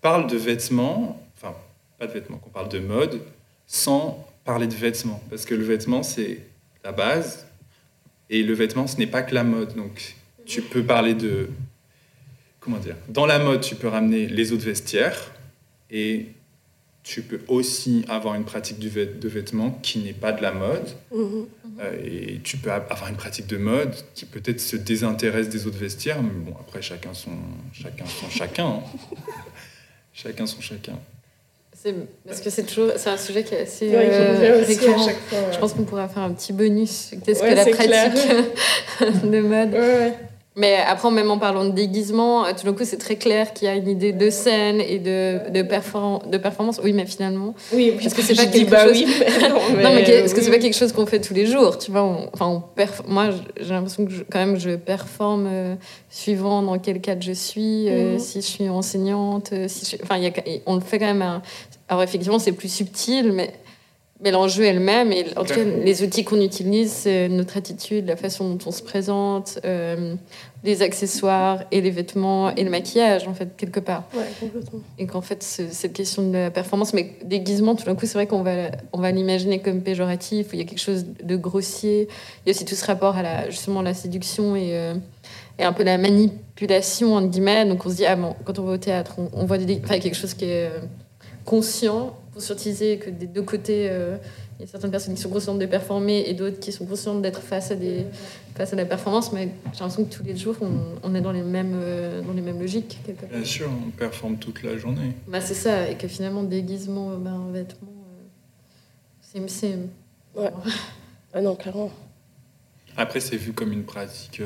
parle de vêtements, enfin, pas de vêtements, qu'on parle de mode, sans parler de vêtements. Parce que le vêtement, c'est la base. Et le vêtement, ce n'est pas que la mode. Donc, tu peux parler de. Comment dire Dans la mode, tu peux ramener les autres vestiaires. Et tu peux aussi avoir une pratique de vêtement qui n'est pas de la mode. Mm-hmm. Euh, et tu peux avoir une pratique de mode qui peut-être se désintéresse des autres vestiaires. Mais bon, après, chacun son chacun. Son chacun hein. chacun son chacun. Parce que c'est toujours, c'est un sujet qui est assez euh, récurrent. Je pense qu'on pourra faire un petit bonus. Qu'est-ce que la pratique de mode mais après, même en parlant de déguisement, euh, tout d'un coup, c'est très clair qu'il y a une idée de scène et de, de, de performance. Oui, mais finalement. Oui, parce que c'est pas quelque bah chose. Oui, non, mais, est-ce que c'est pas quelque chose qu'on fait tous les jours Tu vois, enfin, on Moi, j'ai l'impression que quand même, je performe euh, suivant dans quel cadre je suis, euh, mhm. si je suis enseignante, si Enfin, y a... on le fait quand même. Alors, effectivement, c'est plus subtil, mais mais l'enjeu est le même. Et en tout cas, les outils qu'on utilise, notre attitude, la façon dont on se présente, euh, les accessoires et les vêtements et le maquillage, en fait, quelque part. Ouais, complètement. Et qu'en fait, cette question de la performance, mais déguisement, tout d'un coup, c'est vrai qu'on va, on va l'imaginer comme péjoratif, où il y a quelque chose de grossier. Il y a aussi tout ce rapport à la, justement la séduction et, euh, et un peu la manipulation, entre guillemets. Donc on se dit, ah bon, quand on va au théâtre, on, voit des, enfin, quelque chose qui est euh, conscient conscientiser que des deux côtés, euh, il y a certaines personnes qui sont conscientes de performer et d'autres qui sont conscientes d'être face à des face à la performance. Mais j'ai l'impression que tous les jours, on, est dans les mêmes euh, dans les mêmes logiques. Bien sûr, on performe toute la journée. Bah c'est ça, et que finalement déguisement, ben, vêtements, euh, c'est ouais. ah non clairement. Après, c'est vu comme une pratique.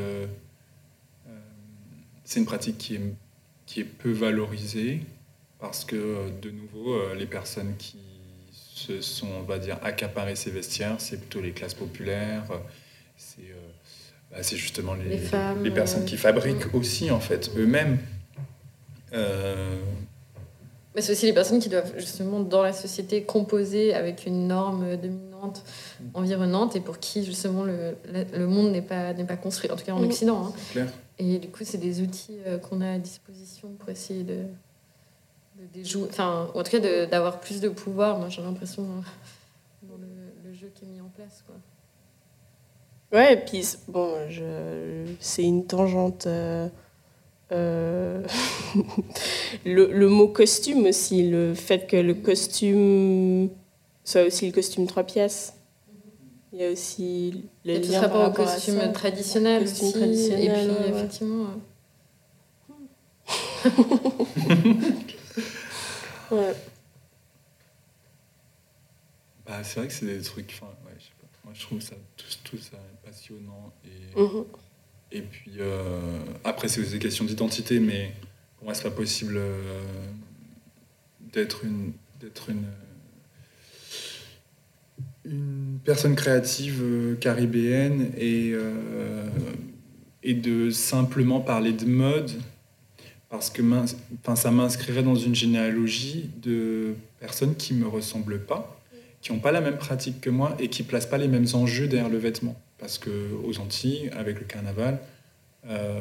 c'est une pratique qui est qui est peu valorisée parce que, de nouveau, euh, les personnes qui se sont, on va dire, accaparées ces vestiaires, c'est plutôt les classes populaires, c'est euh, bah, justement les, les, personnes qui fabriquent aussi, en fait, eux-mêmes. Euh, Mais c'est aussi les personnes qui doivent, justement, dans la société, composer avec une norme dominante environnante et pour qui, justement, le, le monde n'est pas, pas construit, en tout cas en mm. Occident. Hein. Et du coup, c'est des outils qu'on a à disposition pour essayer de enfin, en tout cas d'avoir plus de pouvoir, moi j'ai l'impression, euh, dans le, jeu qui est mis en place. Quoi. Ouais, et puis bon, je, c'est une tangente. Euh, euh, le, le, mot costume aussi, le fait que le costume soit aussi le costume trois pièces. Il y a aussi le lien par rapport au costume traditionnel aussi. Traditionnel, et puis, effectivement. Bah, c'est vrai que c'est des trucs. Ouais, je sais pas. Moi, je trouve ça tout, ça passionnant. Et, mhm. et puis, euh, après, c'est des questions d'identité, mais pour moi, c'est pas possible euh, d'être une. d'être une une personne créative euh, caribéenne et, et de simplement parler de mode parce que enfin, ça m'inscrirait dans une généalogie de personnes qui ne me ressemblent pas, qui n'ont pas la même pratique que moi et qui ne placent pas les mêmes enjeux derrière le vêtement. Parce qu'aux Antilles, avec le carnaval, euh,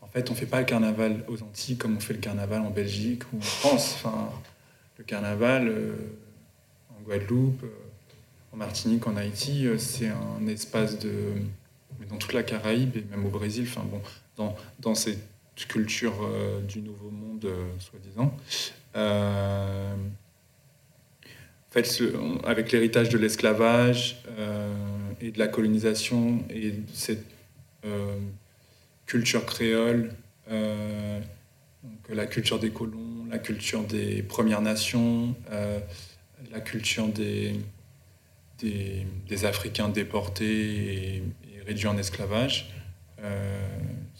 en fait, on ne fait pas le carnaval aux Antilles comme on fait le carnaval en Belgique ou en France. Enfin, le carnaval euh, en Guadeloupe, euh, en Martinique, en Haïti, c'est un espace de... Mais dans toute la Caraïbe et même au Brésil, enfin bon, dans, dans ces culture euh, du Nouveau Monde, euh, soi-disant. Euh, en avec l'héritage de l'esclavage et de la colonisation et cette culture créole, la culture des colons, la culture des Premières Nations, la culture des, Africains déportés et, réduits en esclavage.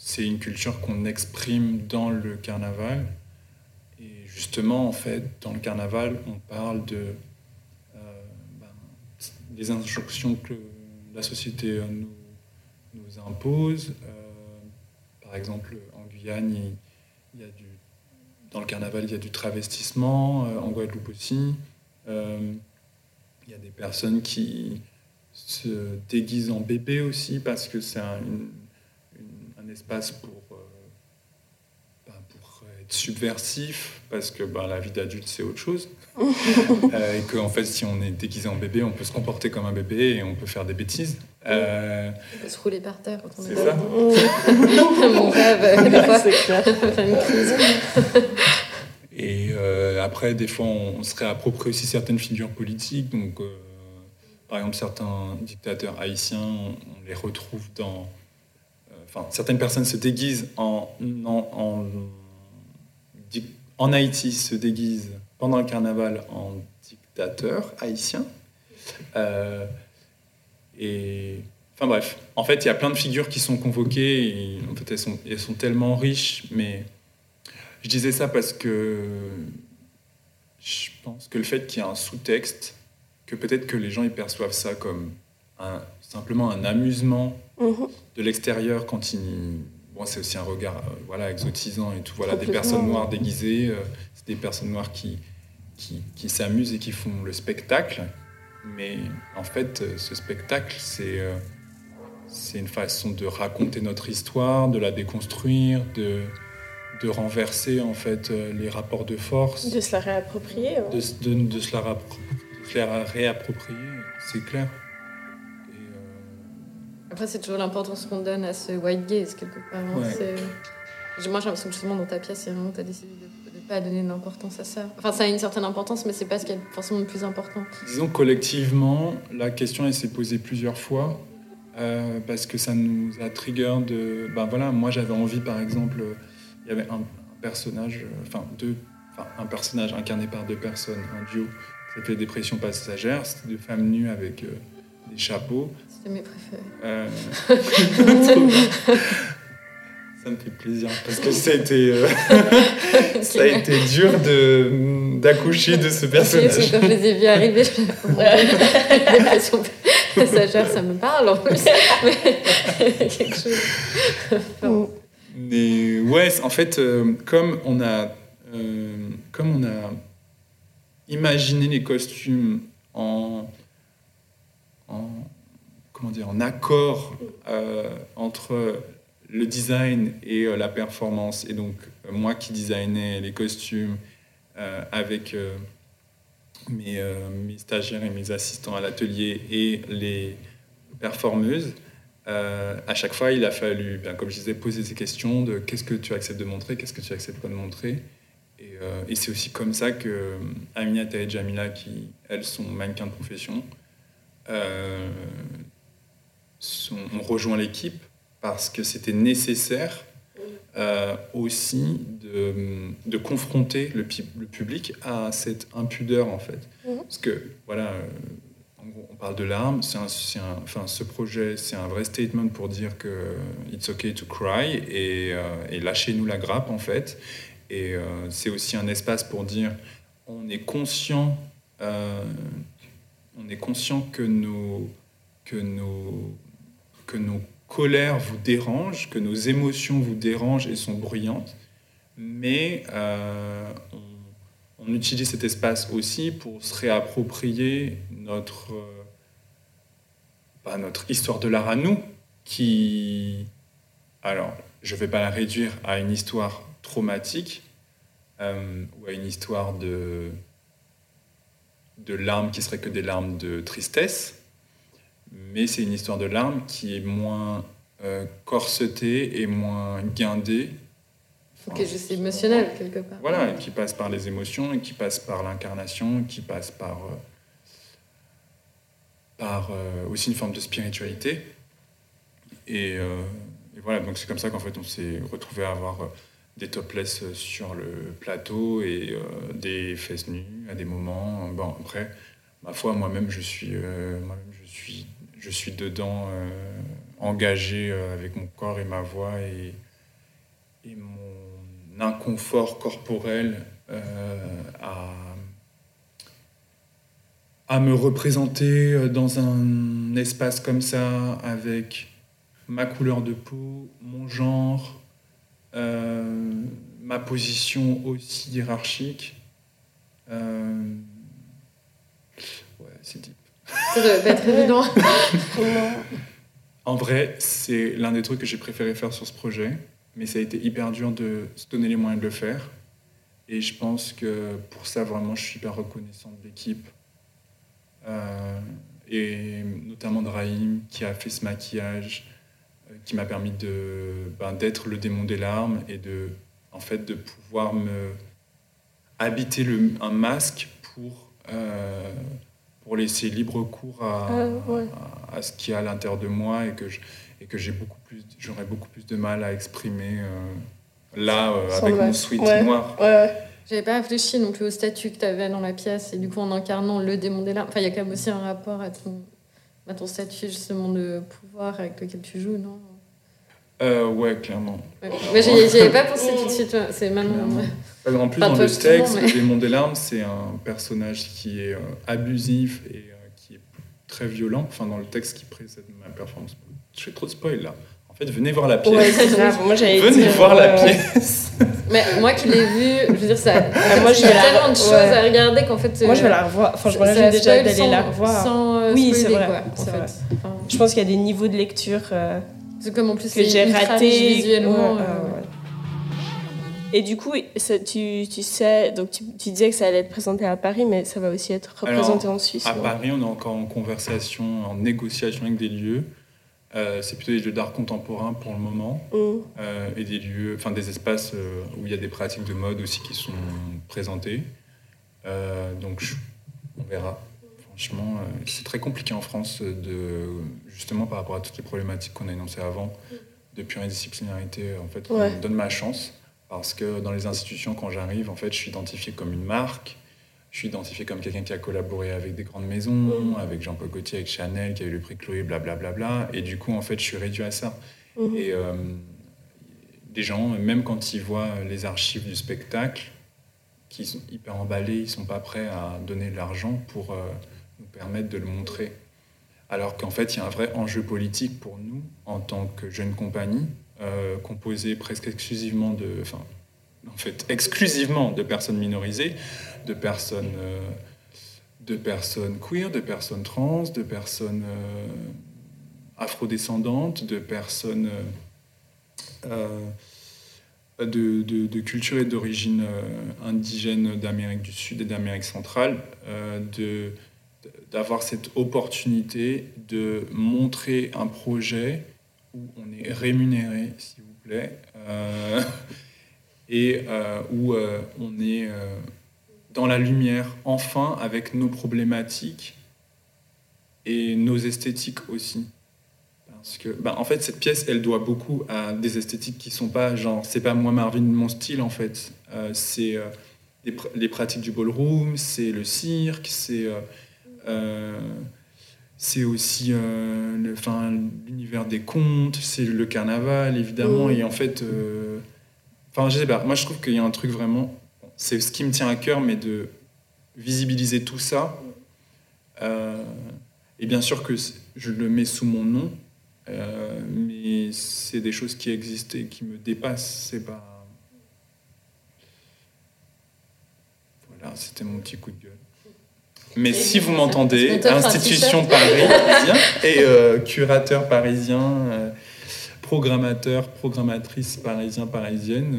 C'est une culture qu'on exprime dans le carnaval. Et justement, en fait, dans le carnaval, on parle de euh, ben, des injonctions que la société nous, nous impose. Euh, par exemple, en Guyane, il, y a du, dans le carnaval, il y a du travestissement, euh, en Guadeloupe aussi. Euh, il y a des personnes qui se déguisent en bébé aussi parce que c'est un, une- un espace pour, euh, ben, pour être subversif, parce que ben, la vie d'adulte c'est autre chose. Euh, et qu'en fait, si on est déguisé en bébé, on peut se comporter comme un bébé et on peut faire des bêtises. Euh, On peut se rouler par terre quand on est c'est dans ça. Mon rêve, des fois, c'est clair. faire une crise. Et euh, après, des fois, on, se réapproprie aussi certaines figures politiques. Donc, euh, par exemple, certains dictateurs haïtiens, on, on les retrouve dans. Enfin, certaines personnes se déguisent en, en, Haïti, se déguisent pendant le carnaval en dictateur haïtien. Euh, et. Enfin bref, en fait, il y a plein de figures qui sont convoquées et elles sont, tellement riches, mais je disais ça parce que je pense que le fait qu'il y ait un sous-texte, que peut-être que les gens ils perçoivent ça comme simplement un amusement Mhm. de l'extérieur quand. Bon, c'est aussi un regard euh, voilà, exotisant et tout. Voilà, des personnes noires déguisées, euh, c'est des personnes noires qui, qui, qui s'amusent et qui font le spectacle. Mais en fait, euh, ce spectacle, c'est. euh, c'est une façon de raconter notre histoire, de la déconstruire, de, de renverser en fait les rapports de force, De se la réapproprier. de, de- de se la, rappro- de se la réapproprier, c'est clair. Après, c'est toujours l'importance qu'on donne à ce white gaze, quelque part. hein. Ouais. Moi, j'ai l'impression que justement, dans ta pièce, vraiment tu as décidé de ne pas donner d'importance à ça. Enfin, ça a une certaine importance, mais c'est pas ce qui est forcément le plus important. disons collectivement, la question elle s'est posée plusieurs fois euh, parce que ça nous a trigger de. Ben voilà, moi j'avais envie par exemple, euh, il y avait un, personnage, euh, enfin deux, enfin un personnage incarné par deux personnes, un duo qui s'appelait Dépression passagère, c'était deux femmes nues avec euh, des chapeaux. Mes préférés. Euh, Ça me fait plaisir parce que ça a été, euh, ça a été dur de d'accoucher de ce personnage. Quand je les ai vus arriver, je me passagère, ça me parle en plus. Mais quelque chose. Mais ouais, en fait, euh, comme on a, comme on a imaginé les costumes en, en comment dire, en accord euh, entre le design et euh, la performance, et donc euh, moi qui designais les costumes avec mes, stagiaires et mes assistants à l'atelier et les performeuses. À chaque fois, il a fallu, ben, comme je disais, poser ces questions de qu'est-ce que tu acceptes de montrer, qu'est-ce que tu acceptes pas de montrer. Et, c'est aussi comme ça que Aminata et Jamila, qui elles sont mannequins de profession, ont rejoint l'équipe parce que c'était nécessaire euh, aussi de, de confronter le, public à cette impudeur en fait. Mhm. Parce que voilà, euh, en gros, on parle de larmes, c'est un, c'est un- enfin, ce projet c'est un vrai statement pour dire que it's okay to cry et, euh, et lâchez-nous la grappe en fait. Et euh, c'est aussi un espace pour dire on est conscient, on est conscient que nos, que nos, que nos colères vous dérangent, que nos émotions vous dérangent et sont bruyantes, mais euh, on, utilise cet espace aussi pour se réapproprier notre, euh, bah, histoire de l'art à nous, qui, alors, je ne vais pas la réduire à une histoire traumatique euh, ou à une histoire de, de larmes qui seraient que des larmes de tristesse, mais c'est une histoire de larmes qui est moins euh, corsetée et moins guindée. Faut que juste émotionnel, quelque part. Voilà, qui passe par les émotions, et qui passe par l'incarnation, qui passe par, euh, par euh, aussi une forme de spiritualité. Et, et voilà, donc c'est comme ça qu'en fait on s'est retrouvé à avoir des topless sur le plateau et des fesses nues à des moments. Bon, après, ma foi, moi-même, je suis, moi-même, je suis, je suis dedans, engagé avec mon corps et ma voix et, mon inconfort corporel à à me représenter euh, dans un espace comme ça avec ma couleur de peau, mon genre, euh, ma position aussi hiérarchique. Euh, ouais, c'est deep. Évident. en vrai, c'est l'un des trucs que j'ai préféré faire sur ce projet, mais ça a été hyper dur de se donner les moyens de le faire. Et je pense que pour ça, vraiment, je suis hyper reconnaissant de l'équipe euh, et notamment de Raïm qui a fait ce maquillage euh, qui m'a permis ben, d'être le démon des larmes et de en fait de pouvoir me habiter un masque pour euh, pour laisser libre cours à, ah, à, ce qui est à l'intérieur de moi et que et que j'ai beaucoup plus j'aurais beaucoup plus de mal à exprimer là avec mon sweat noir. J'avais pas réfléchi non plus au statut que tu avais dans la pièce et du coup en incarnant le démon des larmes. Enfin, il y a quand même aussi un rapport à ton, à ton statut justement de pouvoir avec lequel tu joues, non? Euh, ouais, clairement. Ouais. Mais j'y avais pas pensé tout de suite. C'est maintenant. En plus, dans le texte, le démon des larmes, c'est un personnage qui est euh, abusif et euh, qui est très violent. Enfin, dans le texte qui précède ma performance. Je fais trop de spoil là. En fait, venez voir la pièce. Ouais, Moi, venez voir la pièce. Mais moi qui l'ai vu, je veux dire, ça. Ah, moi, j'ai tellement de choses à regarder qu'en fait. Moi, je vais la revoir. Enfin, je me déjà d'aller la revoir. Sans, euh, oui, c'est vrai. Quoi, en fait. je pense qu'il y a des niveaux de lecture. Euh, c'est comme en plus que j'ai raté visuellement. Euh, et du coup, ça, tu, tu, sais, donc tu, tu, disais que ça allait être présenté à Paris, mais ça va aussi être représenté en Suisse. À Paris, on est encore en conversation, en négociation avec des lieux. Euh, c'est plutôt des lieux d'art contemporain pour le moment mm. euh, et des lieux, enfin des espaces euh, où il y a des pratiques de mode aussi qui sont présentées. donc on verra. Franchement, c'est très compliqué en France de justement par rapport à toutes les problématiques qu'on a énoncées avant de pluridisciplinarité. En fait, on me donne ma chance parce que dans les institutions, quand j'arrive, en fait, je suis identifié comme une marque je suis identifié comme quelqu'un qui a collaboré avec des grandes maisons, mm. avec Jean-Paul Gaultier, avec Chanel, qui a eu le prix Chloé, blablabla. Bla, bla, et du coup, en fait, je suis réduit à ça. Mm. Et euh, les gens, même quand ils voient les archives du spectacle, qui sont hyper emballés, ils sont pas prêts à donner de l'argent pour euh, nous permettre de le montrer. Alors qu'en fait, il y a un vrai enjeu politique pour nous, en tant que jeune compagnie, euh, composée presque exclusivement de... Enfin, en fait, exclusivement de personnes minorisées, de personnes, euh, de personnes queer, de personnes trans, de personnes euh, afrodescendantes, de personnes euh, de, de, culture et d'origine indigène d'Amérique du Sud et d'Amérique centrale, de d'avoir cette opportunité de montrer un projet où on est rémunéré, s'il vous plaît, et où on est dans la lumière, enfin, avec nos problématiques et nos esthétiques aussi. Parce que, ben, en fait, cette pièce, elle doit beaucoup à des esthétiques qui sont pas genre, c'est pas moi Marvin mon style en fait. Euh, c'est euh, les, pratiques du ballroom, c'est le cirque, c'est euh, c'est aussi l'univers des contes, c'est le carnaval évidemment. Et en fait, enfin, je sais pas. Moi, je trouve qu'il y a un truc vraiment c'est ce qui me tient à cœur, mais de visibiliser tout ça. Euh, et bien sûr que je le mets sous mon nom, euh, mais c'est des choses qui existent et qui me dépassent. C'est pas. Voilà, c'était mon petit coup de gueule. Mais si vous m'entendez, institution parisien et euh, curateur parisien, programmateur, programmatrice parisien, parisienne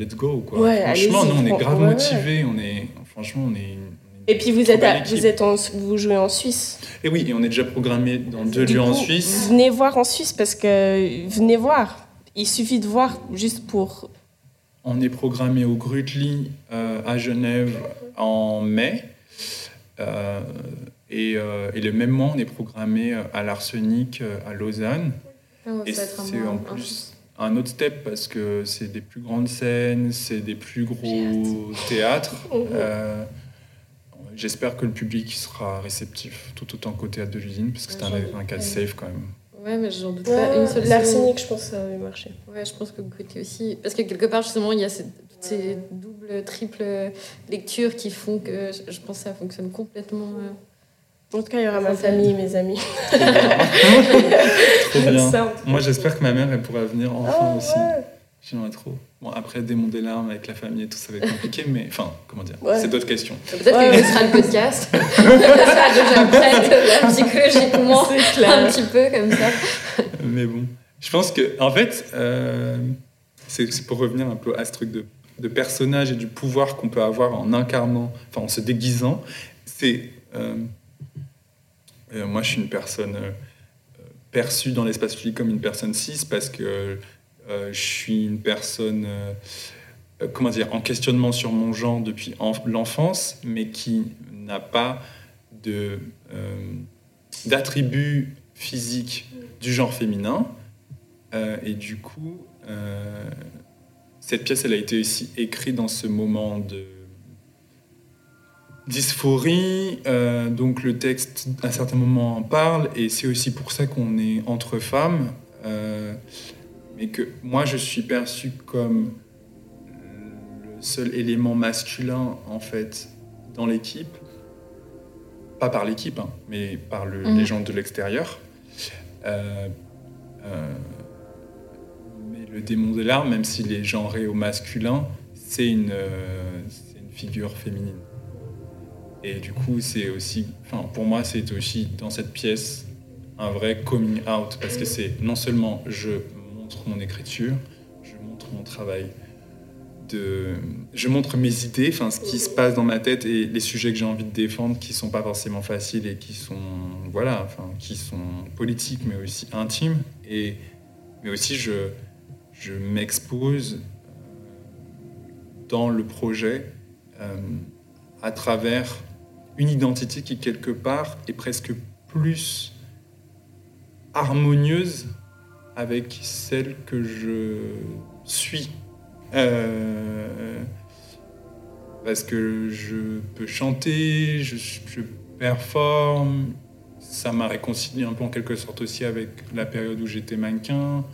let's go. Quoi. franchement, nous, on est grave motivés. On est, franchement, on est. et puis vous êtes, vous êtes vous jouez en Suisse. Et oui, et on est déjà programmé dans deux lieux en Suisse. Venez voir en Suisse parce que venez voir. Il suffit de voir juste pour. On est programmé au Grutli euh, à Genève en mai. Euh, et, euh, et, le même mois, on est programmé à l'Arsenic à Lausanne. Ah et c'est en plus un autre step parce que c'est des plus grandes scènes, c'est des plus gros théâtres. Euh, J'espère que le public sera réceptif tout autant qu'au théâtre de l'usine, parce que c'est Ouais, un, cas pas. safe quand même. Ouais, mais j'en doute pas une seule seconde. L'arsenic, je pense que ça avait marché. Ouais, je pense que côté aussi. Parce que quelque part, justement, il y a ces, toutes ces doubles, triples lectures qui font que je, pense que ça fonctionne complètement. euh. En tout cas, il y aura ma Ça, ça- famille, mes amis. Trop bien. Ça, Moi, j'espère que ma mère, elle pourra venir enfin Ah, aussi. ouais. J'aimerais trop. Bon, après, démonter larmes avec la famille et tout, ça va être compliqué, mais enfin, comment dire Ouais. C'est d'autres questions. Peut-être Ouais. qu'il laissera le podcast. Elle sera déjà prête psychologiquement. Un petit peu comme ça. Mais bon, je pense que, en fait, euh, c'est c'est pour revenir un peu à ce truc de, de personnage et du pouvoir qu'on peut avoir en incarnant, enfin en se déguisant. C'est. euh, euh, moi, je suis une personne euh, perçue dans l'espace public comme une personne cis parce que je suis une personne. comment dire, en questionnement sur mon genre depuis en- l'enfance, mais qui n'a pas de, d'attributs physiques du genre féminin. Et du coup, cette pièce, elle a été aussi écrite dans ce moment de dysphorie. Euh, donc le texte, à certains moments, en parle. Et c'est aussi pour ça qu'on est entre femmes. Euh, mais que moi, je suis perçue comme le seul élément masculin, en fait, dans l'équipe. Pas par l'équipe, hein, mais par le- Mhm. les gens de l'extérieur. Euh, le démon de l'art, même s'il est genré au masculin, c'est une, euh, c'est une figure féminine. Et du coup, c'est aussi, enfin, pour moi, c'est aussi dans cette pièce un vrai coming out, parce que c'est non seulement je montre mon écriture, je montre mon travail, de, je montre mes idées, enfin, ce qui se passe dans ma tête et les sujets que j'ai envie de défendre, qui sont pas forcément faciles et qui sont, voilà, enfin, qui sont politiques, mais aussi intimes. Et, mais aussi, je, je m'expose dans le projet euh, à travers une identité qui, quelque part, est presque plus harmonieuse avec celle que je suis. Euh, parce que je peux chanter, je, je performe, ça m'a réconcilié un peu en quelque sorte aussi avec la période où j'étais mannequin.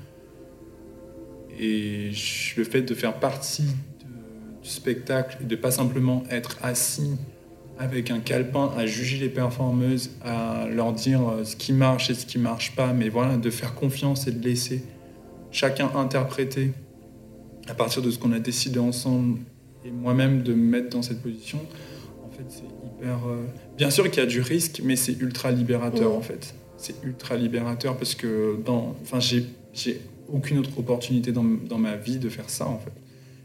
Et le fait de faire partie de- du spectacle et de pas simplement être assis avec un calepin à juger les performeuses, à leur dire euh, ce qui marche et ce qui marche pas, mais voilà, de faire confiance et de laisser chacun interpréter à partir de ce qu'on a décidé ensemble et moi-même de me mettre dans cette position. En fait, c'est hyper. euh, Bien sûr qu'il y a du risque, mais c'est ultra libérateur en fait. C'est ultra libérateur parce que dans, enfin, j'ai aucune autre opportunité dans, dans ma vie de faire ça en fait.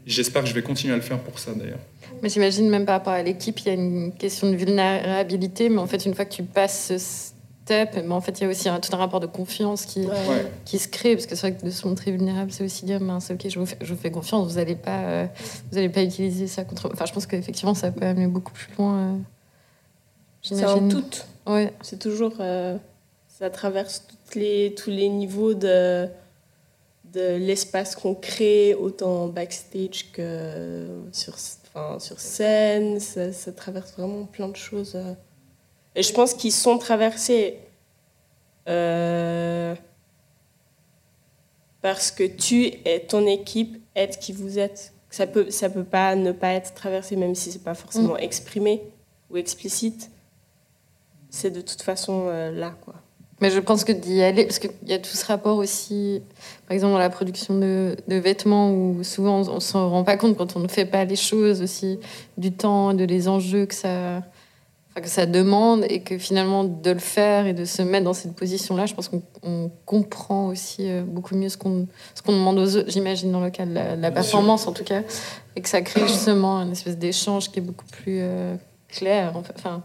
J'espère que je vais continuer à le faire pour ça d'ailleurs. Mais j'imagine même par rapport à l'équipe, il y a une question de vulnérabilité, mais en fait, une fois que tu passes ce step, mais en fait, il y a aussi un, tout un rapport de confiance qui, Ouais. qui se crée, parce que c'est vrai que de se montrer vulnérable, c'est aussi dire, mince, ok, je vous fais, je vous fais confiance, vous n'allez pas, euh, vous allez pas utiliser ça contre. Enfin, je pense qu'effectivement, ça peut amener beaucoup plus loin. euh, C'est en tout. Ouais. C'est toujours. euh, ça traverse toutes les, tous les niveaux de, de l'espace qu'on crée, autant backstage que sur, enfin, sur scène. Ça, ça traverse vraiment plein de choses. euh. Et je pense qu'ils sont traversés euh, parce que tu et ton équipe êtes qui vous êtes. Ça peut, ça peut pas ne pas être traversé, même si c'est pas forcément exprimé ou explicite. C'est de toute façon euh, là, quoi. Mais je pense que d'y aller, parce qu'il y a tout ce rapport aussi, par exemple dans la production de, de vêtements, où souvent on, ne s'en rend pas compte quand on ne fait pas les choses aussi, du temps, de les enjeux que ça, enfin, que ça demande, et que finalement de le faire et de se mettre dans cette position-là, je pense qu'on on comprend aussi euh, beaucoup mieux ce qu'on qu'on demande aux autres, j'imagine, dans le cas de la, de performance en tout cas, et que ça crée justement une espèce d'échange qui est beaucoup plus euh, clair. Enfin,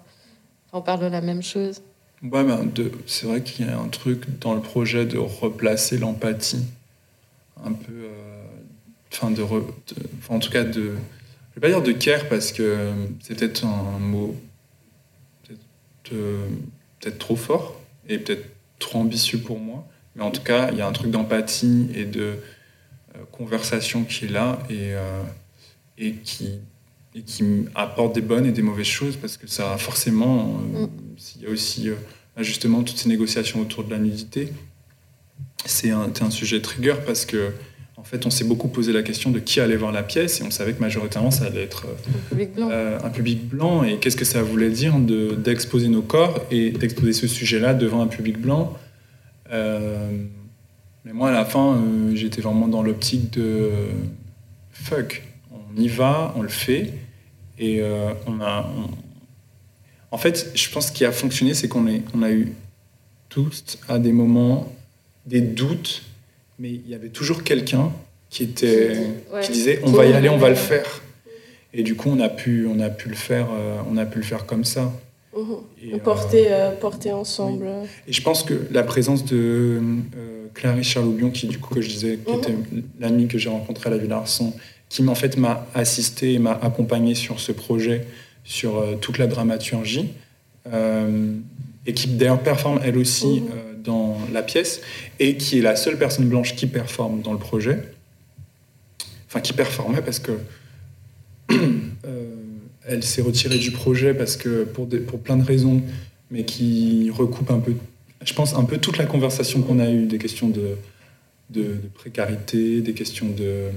on parle de la même chose. Ouais, ben, de- c'est vrai qu'il y a un truc dans le projet de replacer l'empathie, un peu, euh, enfin de, en tout cas de, je vais pas dire de care parce que euh, c'est peut-être un mot peut-être euh, peut-être trop fort et peut-être trop ambitieux pour moi, mais en tout cas il y a un truc d'empathie et de conversation qui est là et, et qui et qui apporte des bonnes et des mauvaises choses parce que ça a forcément, mm. il y a aussi justement toutes ces négociations autour de la nudité. C'est un, un, sujet trigger parce que en fait, on s'est beaucoup posé la question de qui allait voir la pièce et on savait que majoritairement ça allait être un public blanc. Euh, un public blanc et qu'est-ce que ça voulait dire d'exposer nos corps et d'exposer ce sujet-là devant un public blanc? Euh, mais moi, à la fin, euh, j'étais vraiment dans l'optique de fuck, on y va, on le fait et on a. En fait, je pense qu'il a fonctionné, c'est qu'on on a eu tous à des moments des doutes mais il y avait toujours quelqu'un qui était qui disait on va y aller, on va le faire. Et du coup, on a pu on a pu le faire euh, on a pu le faire comme ça. Mhm. Et, porter, euh, porter ensemble. Et je pense que la présence de euh, Clarisse Charloubion, qui du coup que je disais, qui était mhm. l'amie que j'ai rencontrée à la Villa Arson, qui en fait m'a assisté et m'a accompagné sur ce projet, sur toute la dramaturgie, et qui d'ailleurs performe elle aussi. Mhm dans la pièce et qui est la seule personne blanche qui performe dans le projet. Enfin, qui performait parce que euh, elle s'est retirée du projet parce que pour, pour plein de raisons, mais qui recoupe un peu, je pense, un peu toute la conversation qu'on a eue, des questions de, de, précarité, des questions de,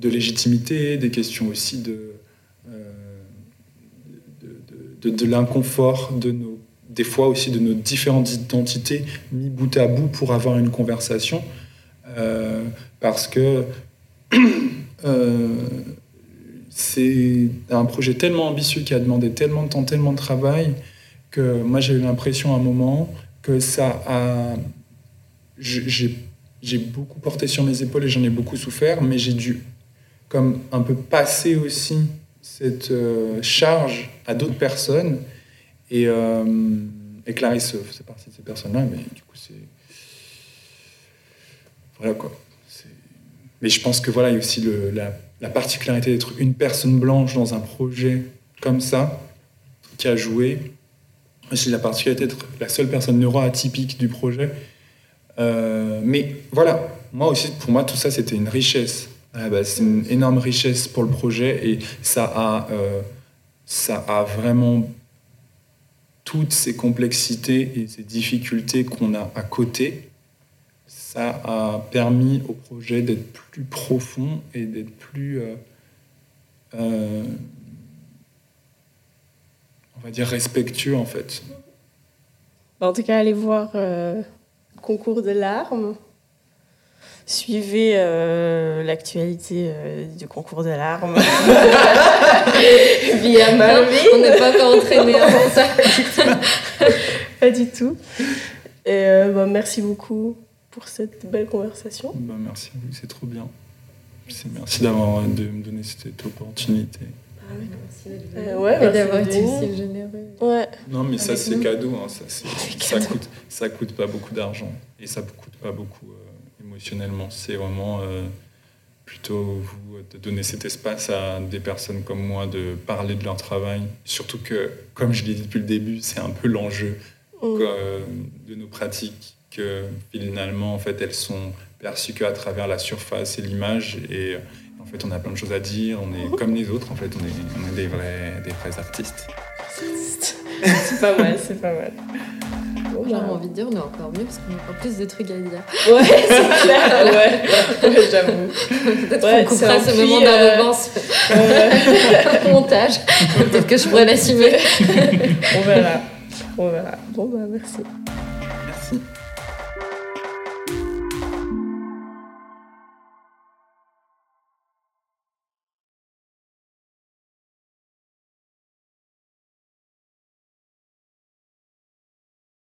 de légitimité, des questions aussi de, euh, de, l'inconfort de nos des fois aussi de nos différentes identités mis bout à bout pour avoir une conversation. Euh, parce que euh, c'est un projet tellement ambitieux qui a demandé tellement de temps, tellement de travail, que moi j'ai eu l'impression à un moment que ça a... beaucoup porté sur mes épaules et j'en ai beaucoup souffert, mais j'ai dû comme un peu passer aussi cette euh, charge à d'autres personnes et, euh, et Clarisse faisait partie de ces personnes-là, mais du coup, c'est. Voilà quoi. Mais je pense que voilà, il y a aussi la, la, particularité d'être une personne blanche dans un projet comme ça, qui a joué. C'est la particularité d'être la seule personne neuroatypique du projet. Euh, mais voilà, moi aussi, pour moi, tout ça, c'était une richesse. c'est une énorme richesse pour le projet et ça a, euh, ça a vraiment toutes ces complexités et ces difficultés qu'on a à côté, ça a permis au projet d'être plus profond et d'être plus, euh, on va dire, respectueux en fait. En tout cas, allez voir Concours de larmes suivez euh, l'actualité euh, du concours de larmes via On n'est pas encore entraîné avant ça. pas du tout. Et euh, bah, merci beaucoup pour cette belle conversation. Bah, merci à vous, c'est trop bien. Merci d'avoir de me donner cette opportunité. Ah oui, merci ouais, bah, d'avoir été aussi généreux. Ouais. Non, mais ça, c'est cadeau. Hein, ça, ça, coûte, ça coûte pas beaucoup d'argent. Et ça coûte pas beaucoup émotionnellement. C'est vraiment euh, plutôt vous de donner cet espace à des personnes comme moi de parler de leur travail. Surtout que, comme je l'ai dit depuis le début, c'est un peu l'enjeu mm. de nos pratiques que finalement, en fait, elles sont perçues qu'à travers la surface et l'image. Et en fait, on a plein de choses à dire. On est comme les autres. En fait, on est, on est des vrais, des vrais artistes. c'est pas mal, c'est pas mal. J'ai envie de dire, on est encore mieux parce qu'on a encore plus de trucs à dire. Ouais, c'est clair, ouais, ouais j'avoue. Peut-être ouais, qu'on coupera ce moment d'arrogance euh... montage. Peut-être que je pourrais l'assumer. on verra. On verra. Bon, bah, merci.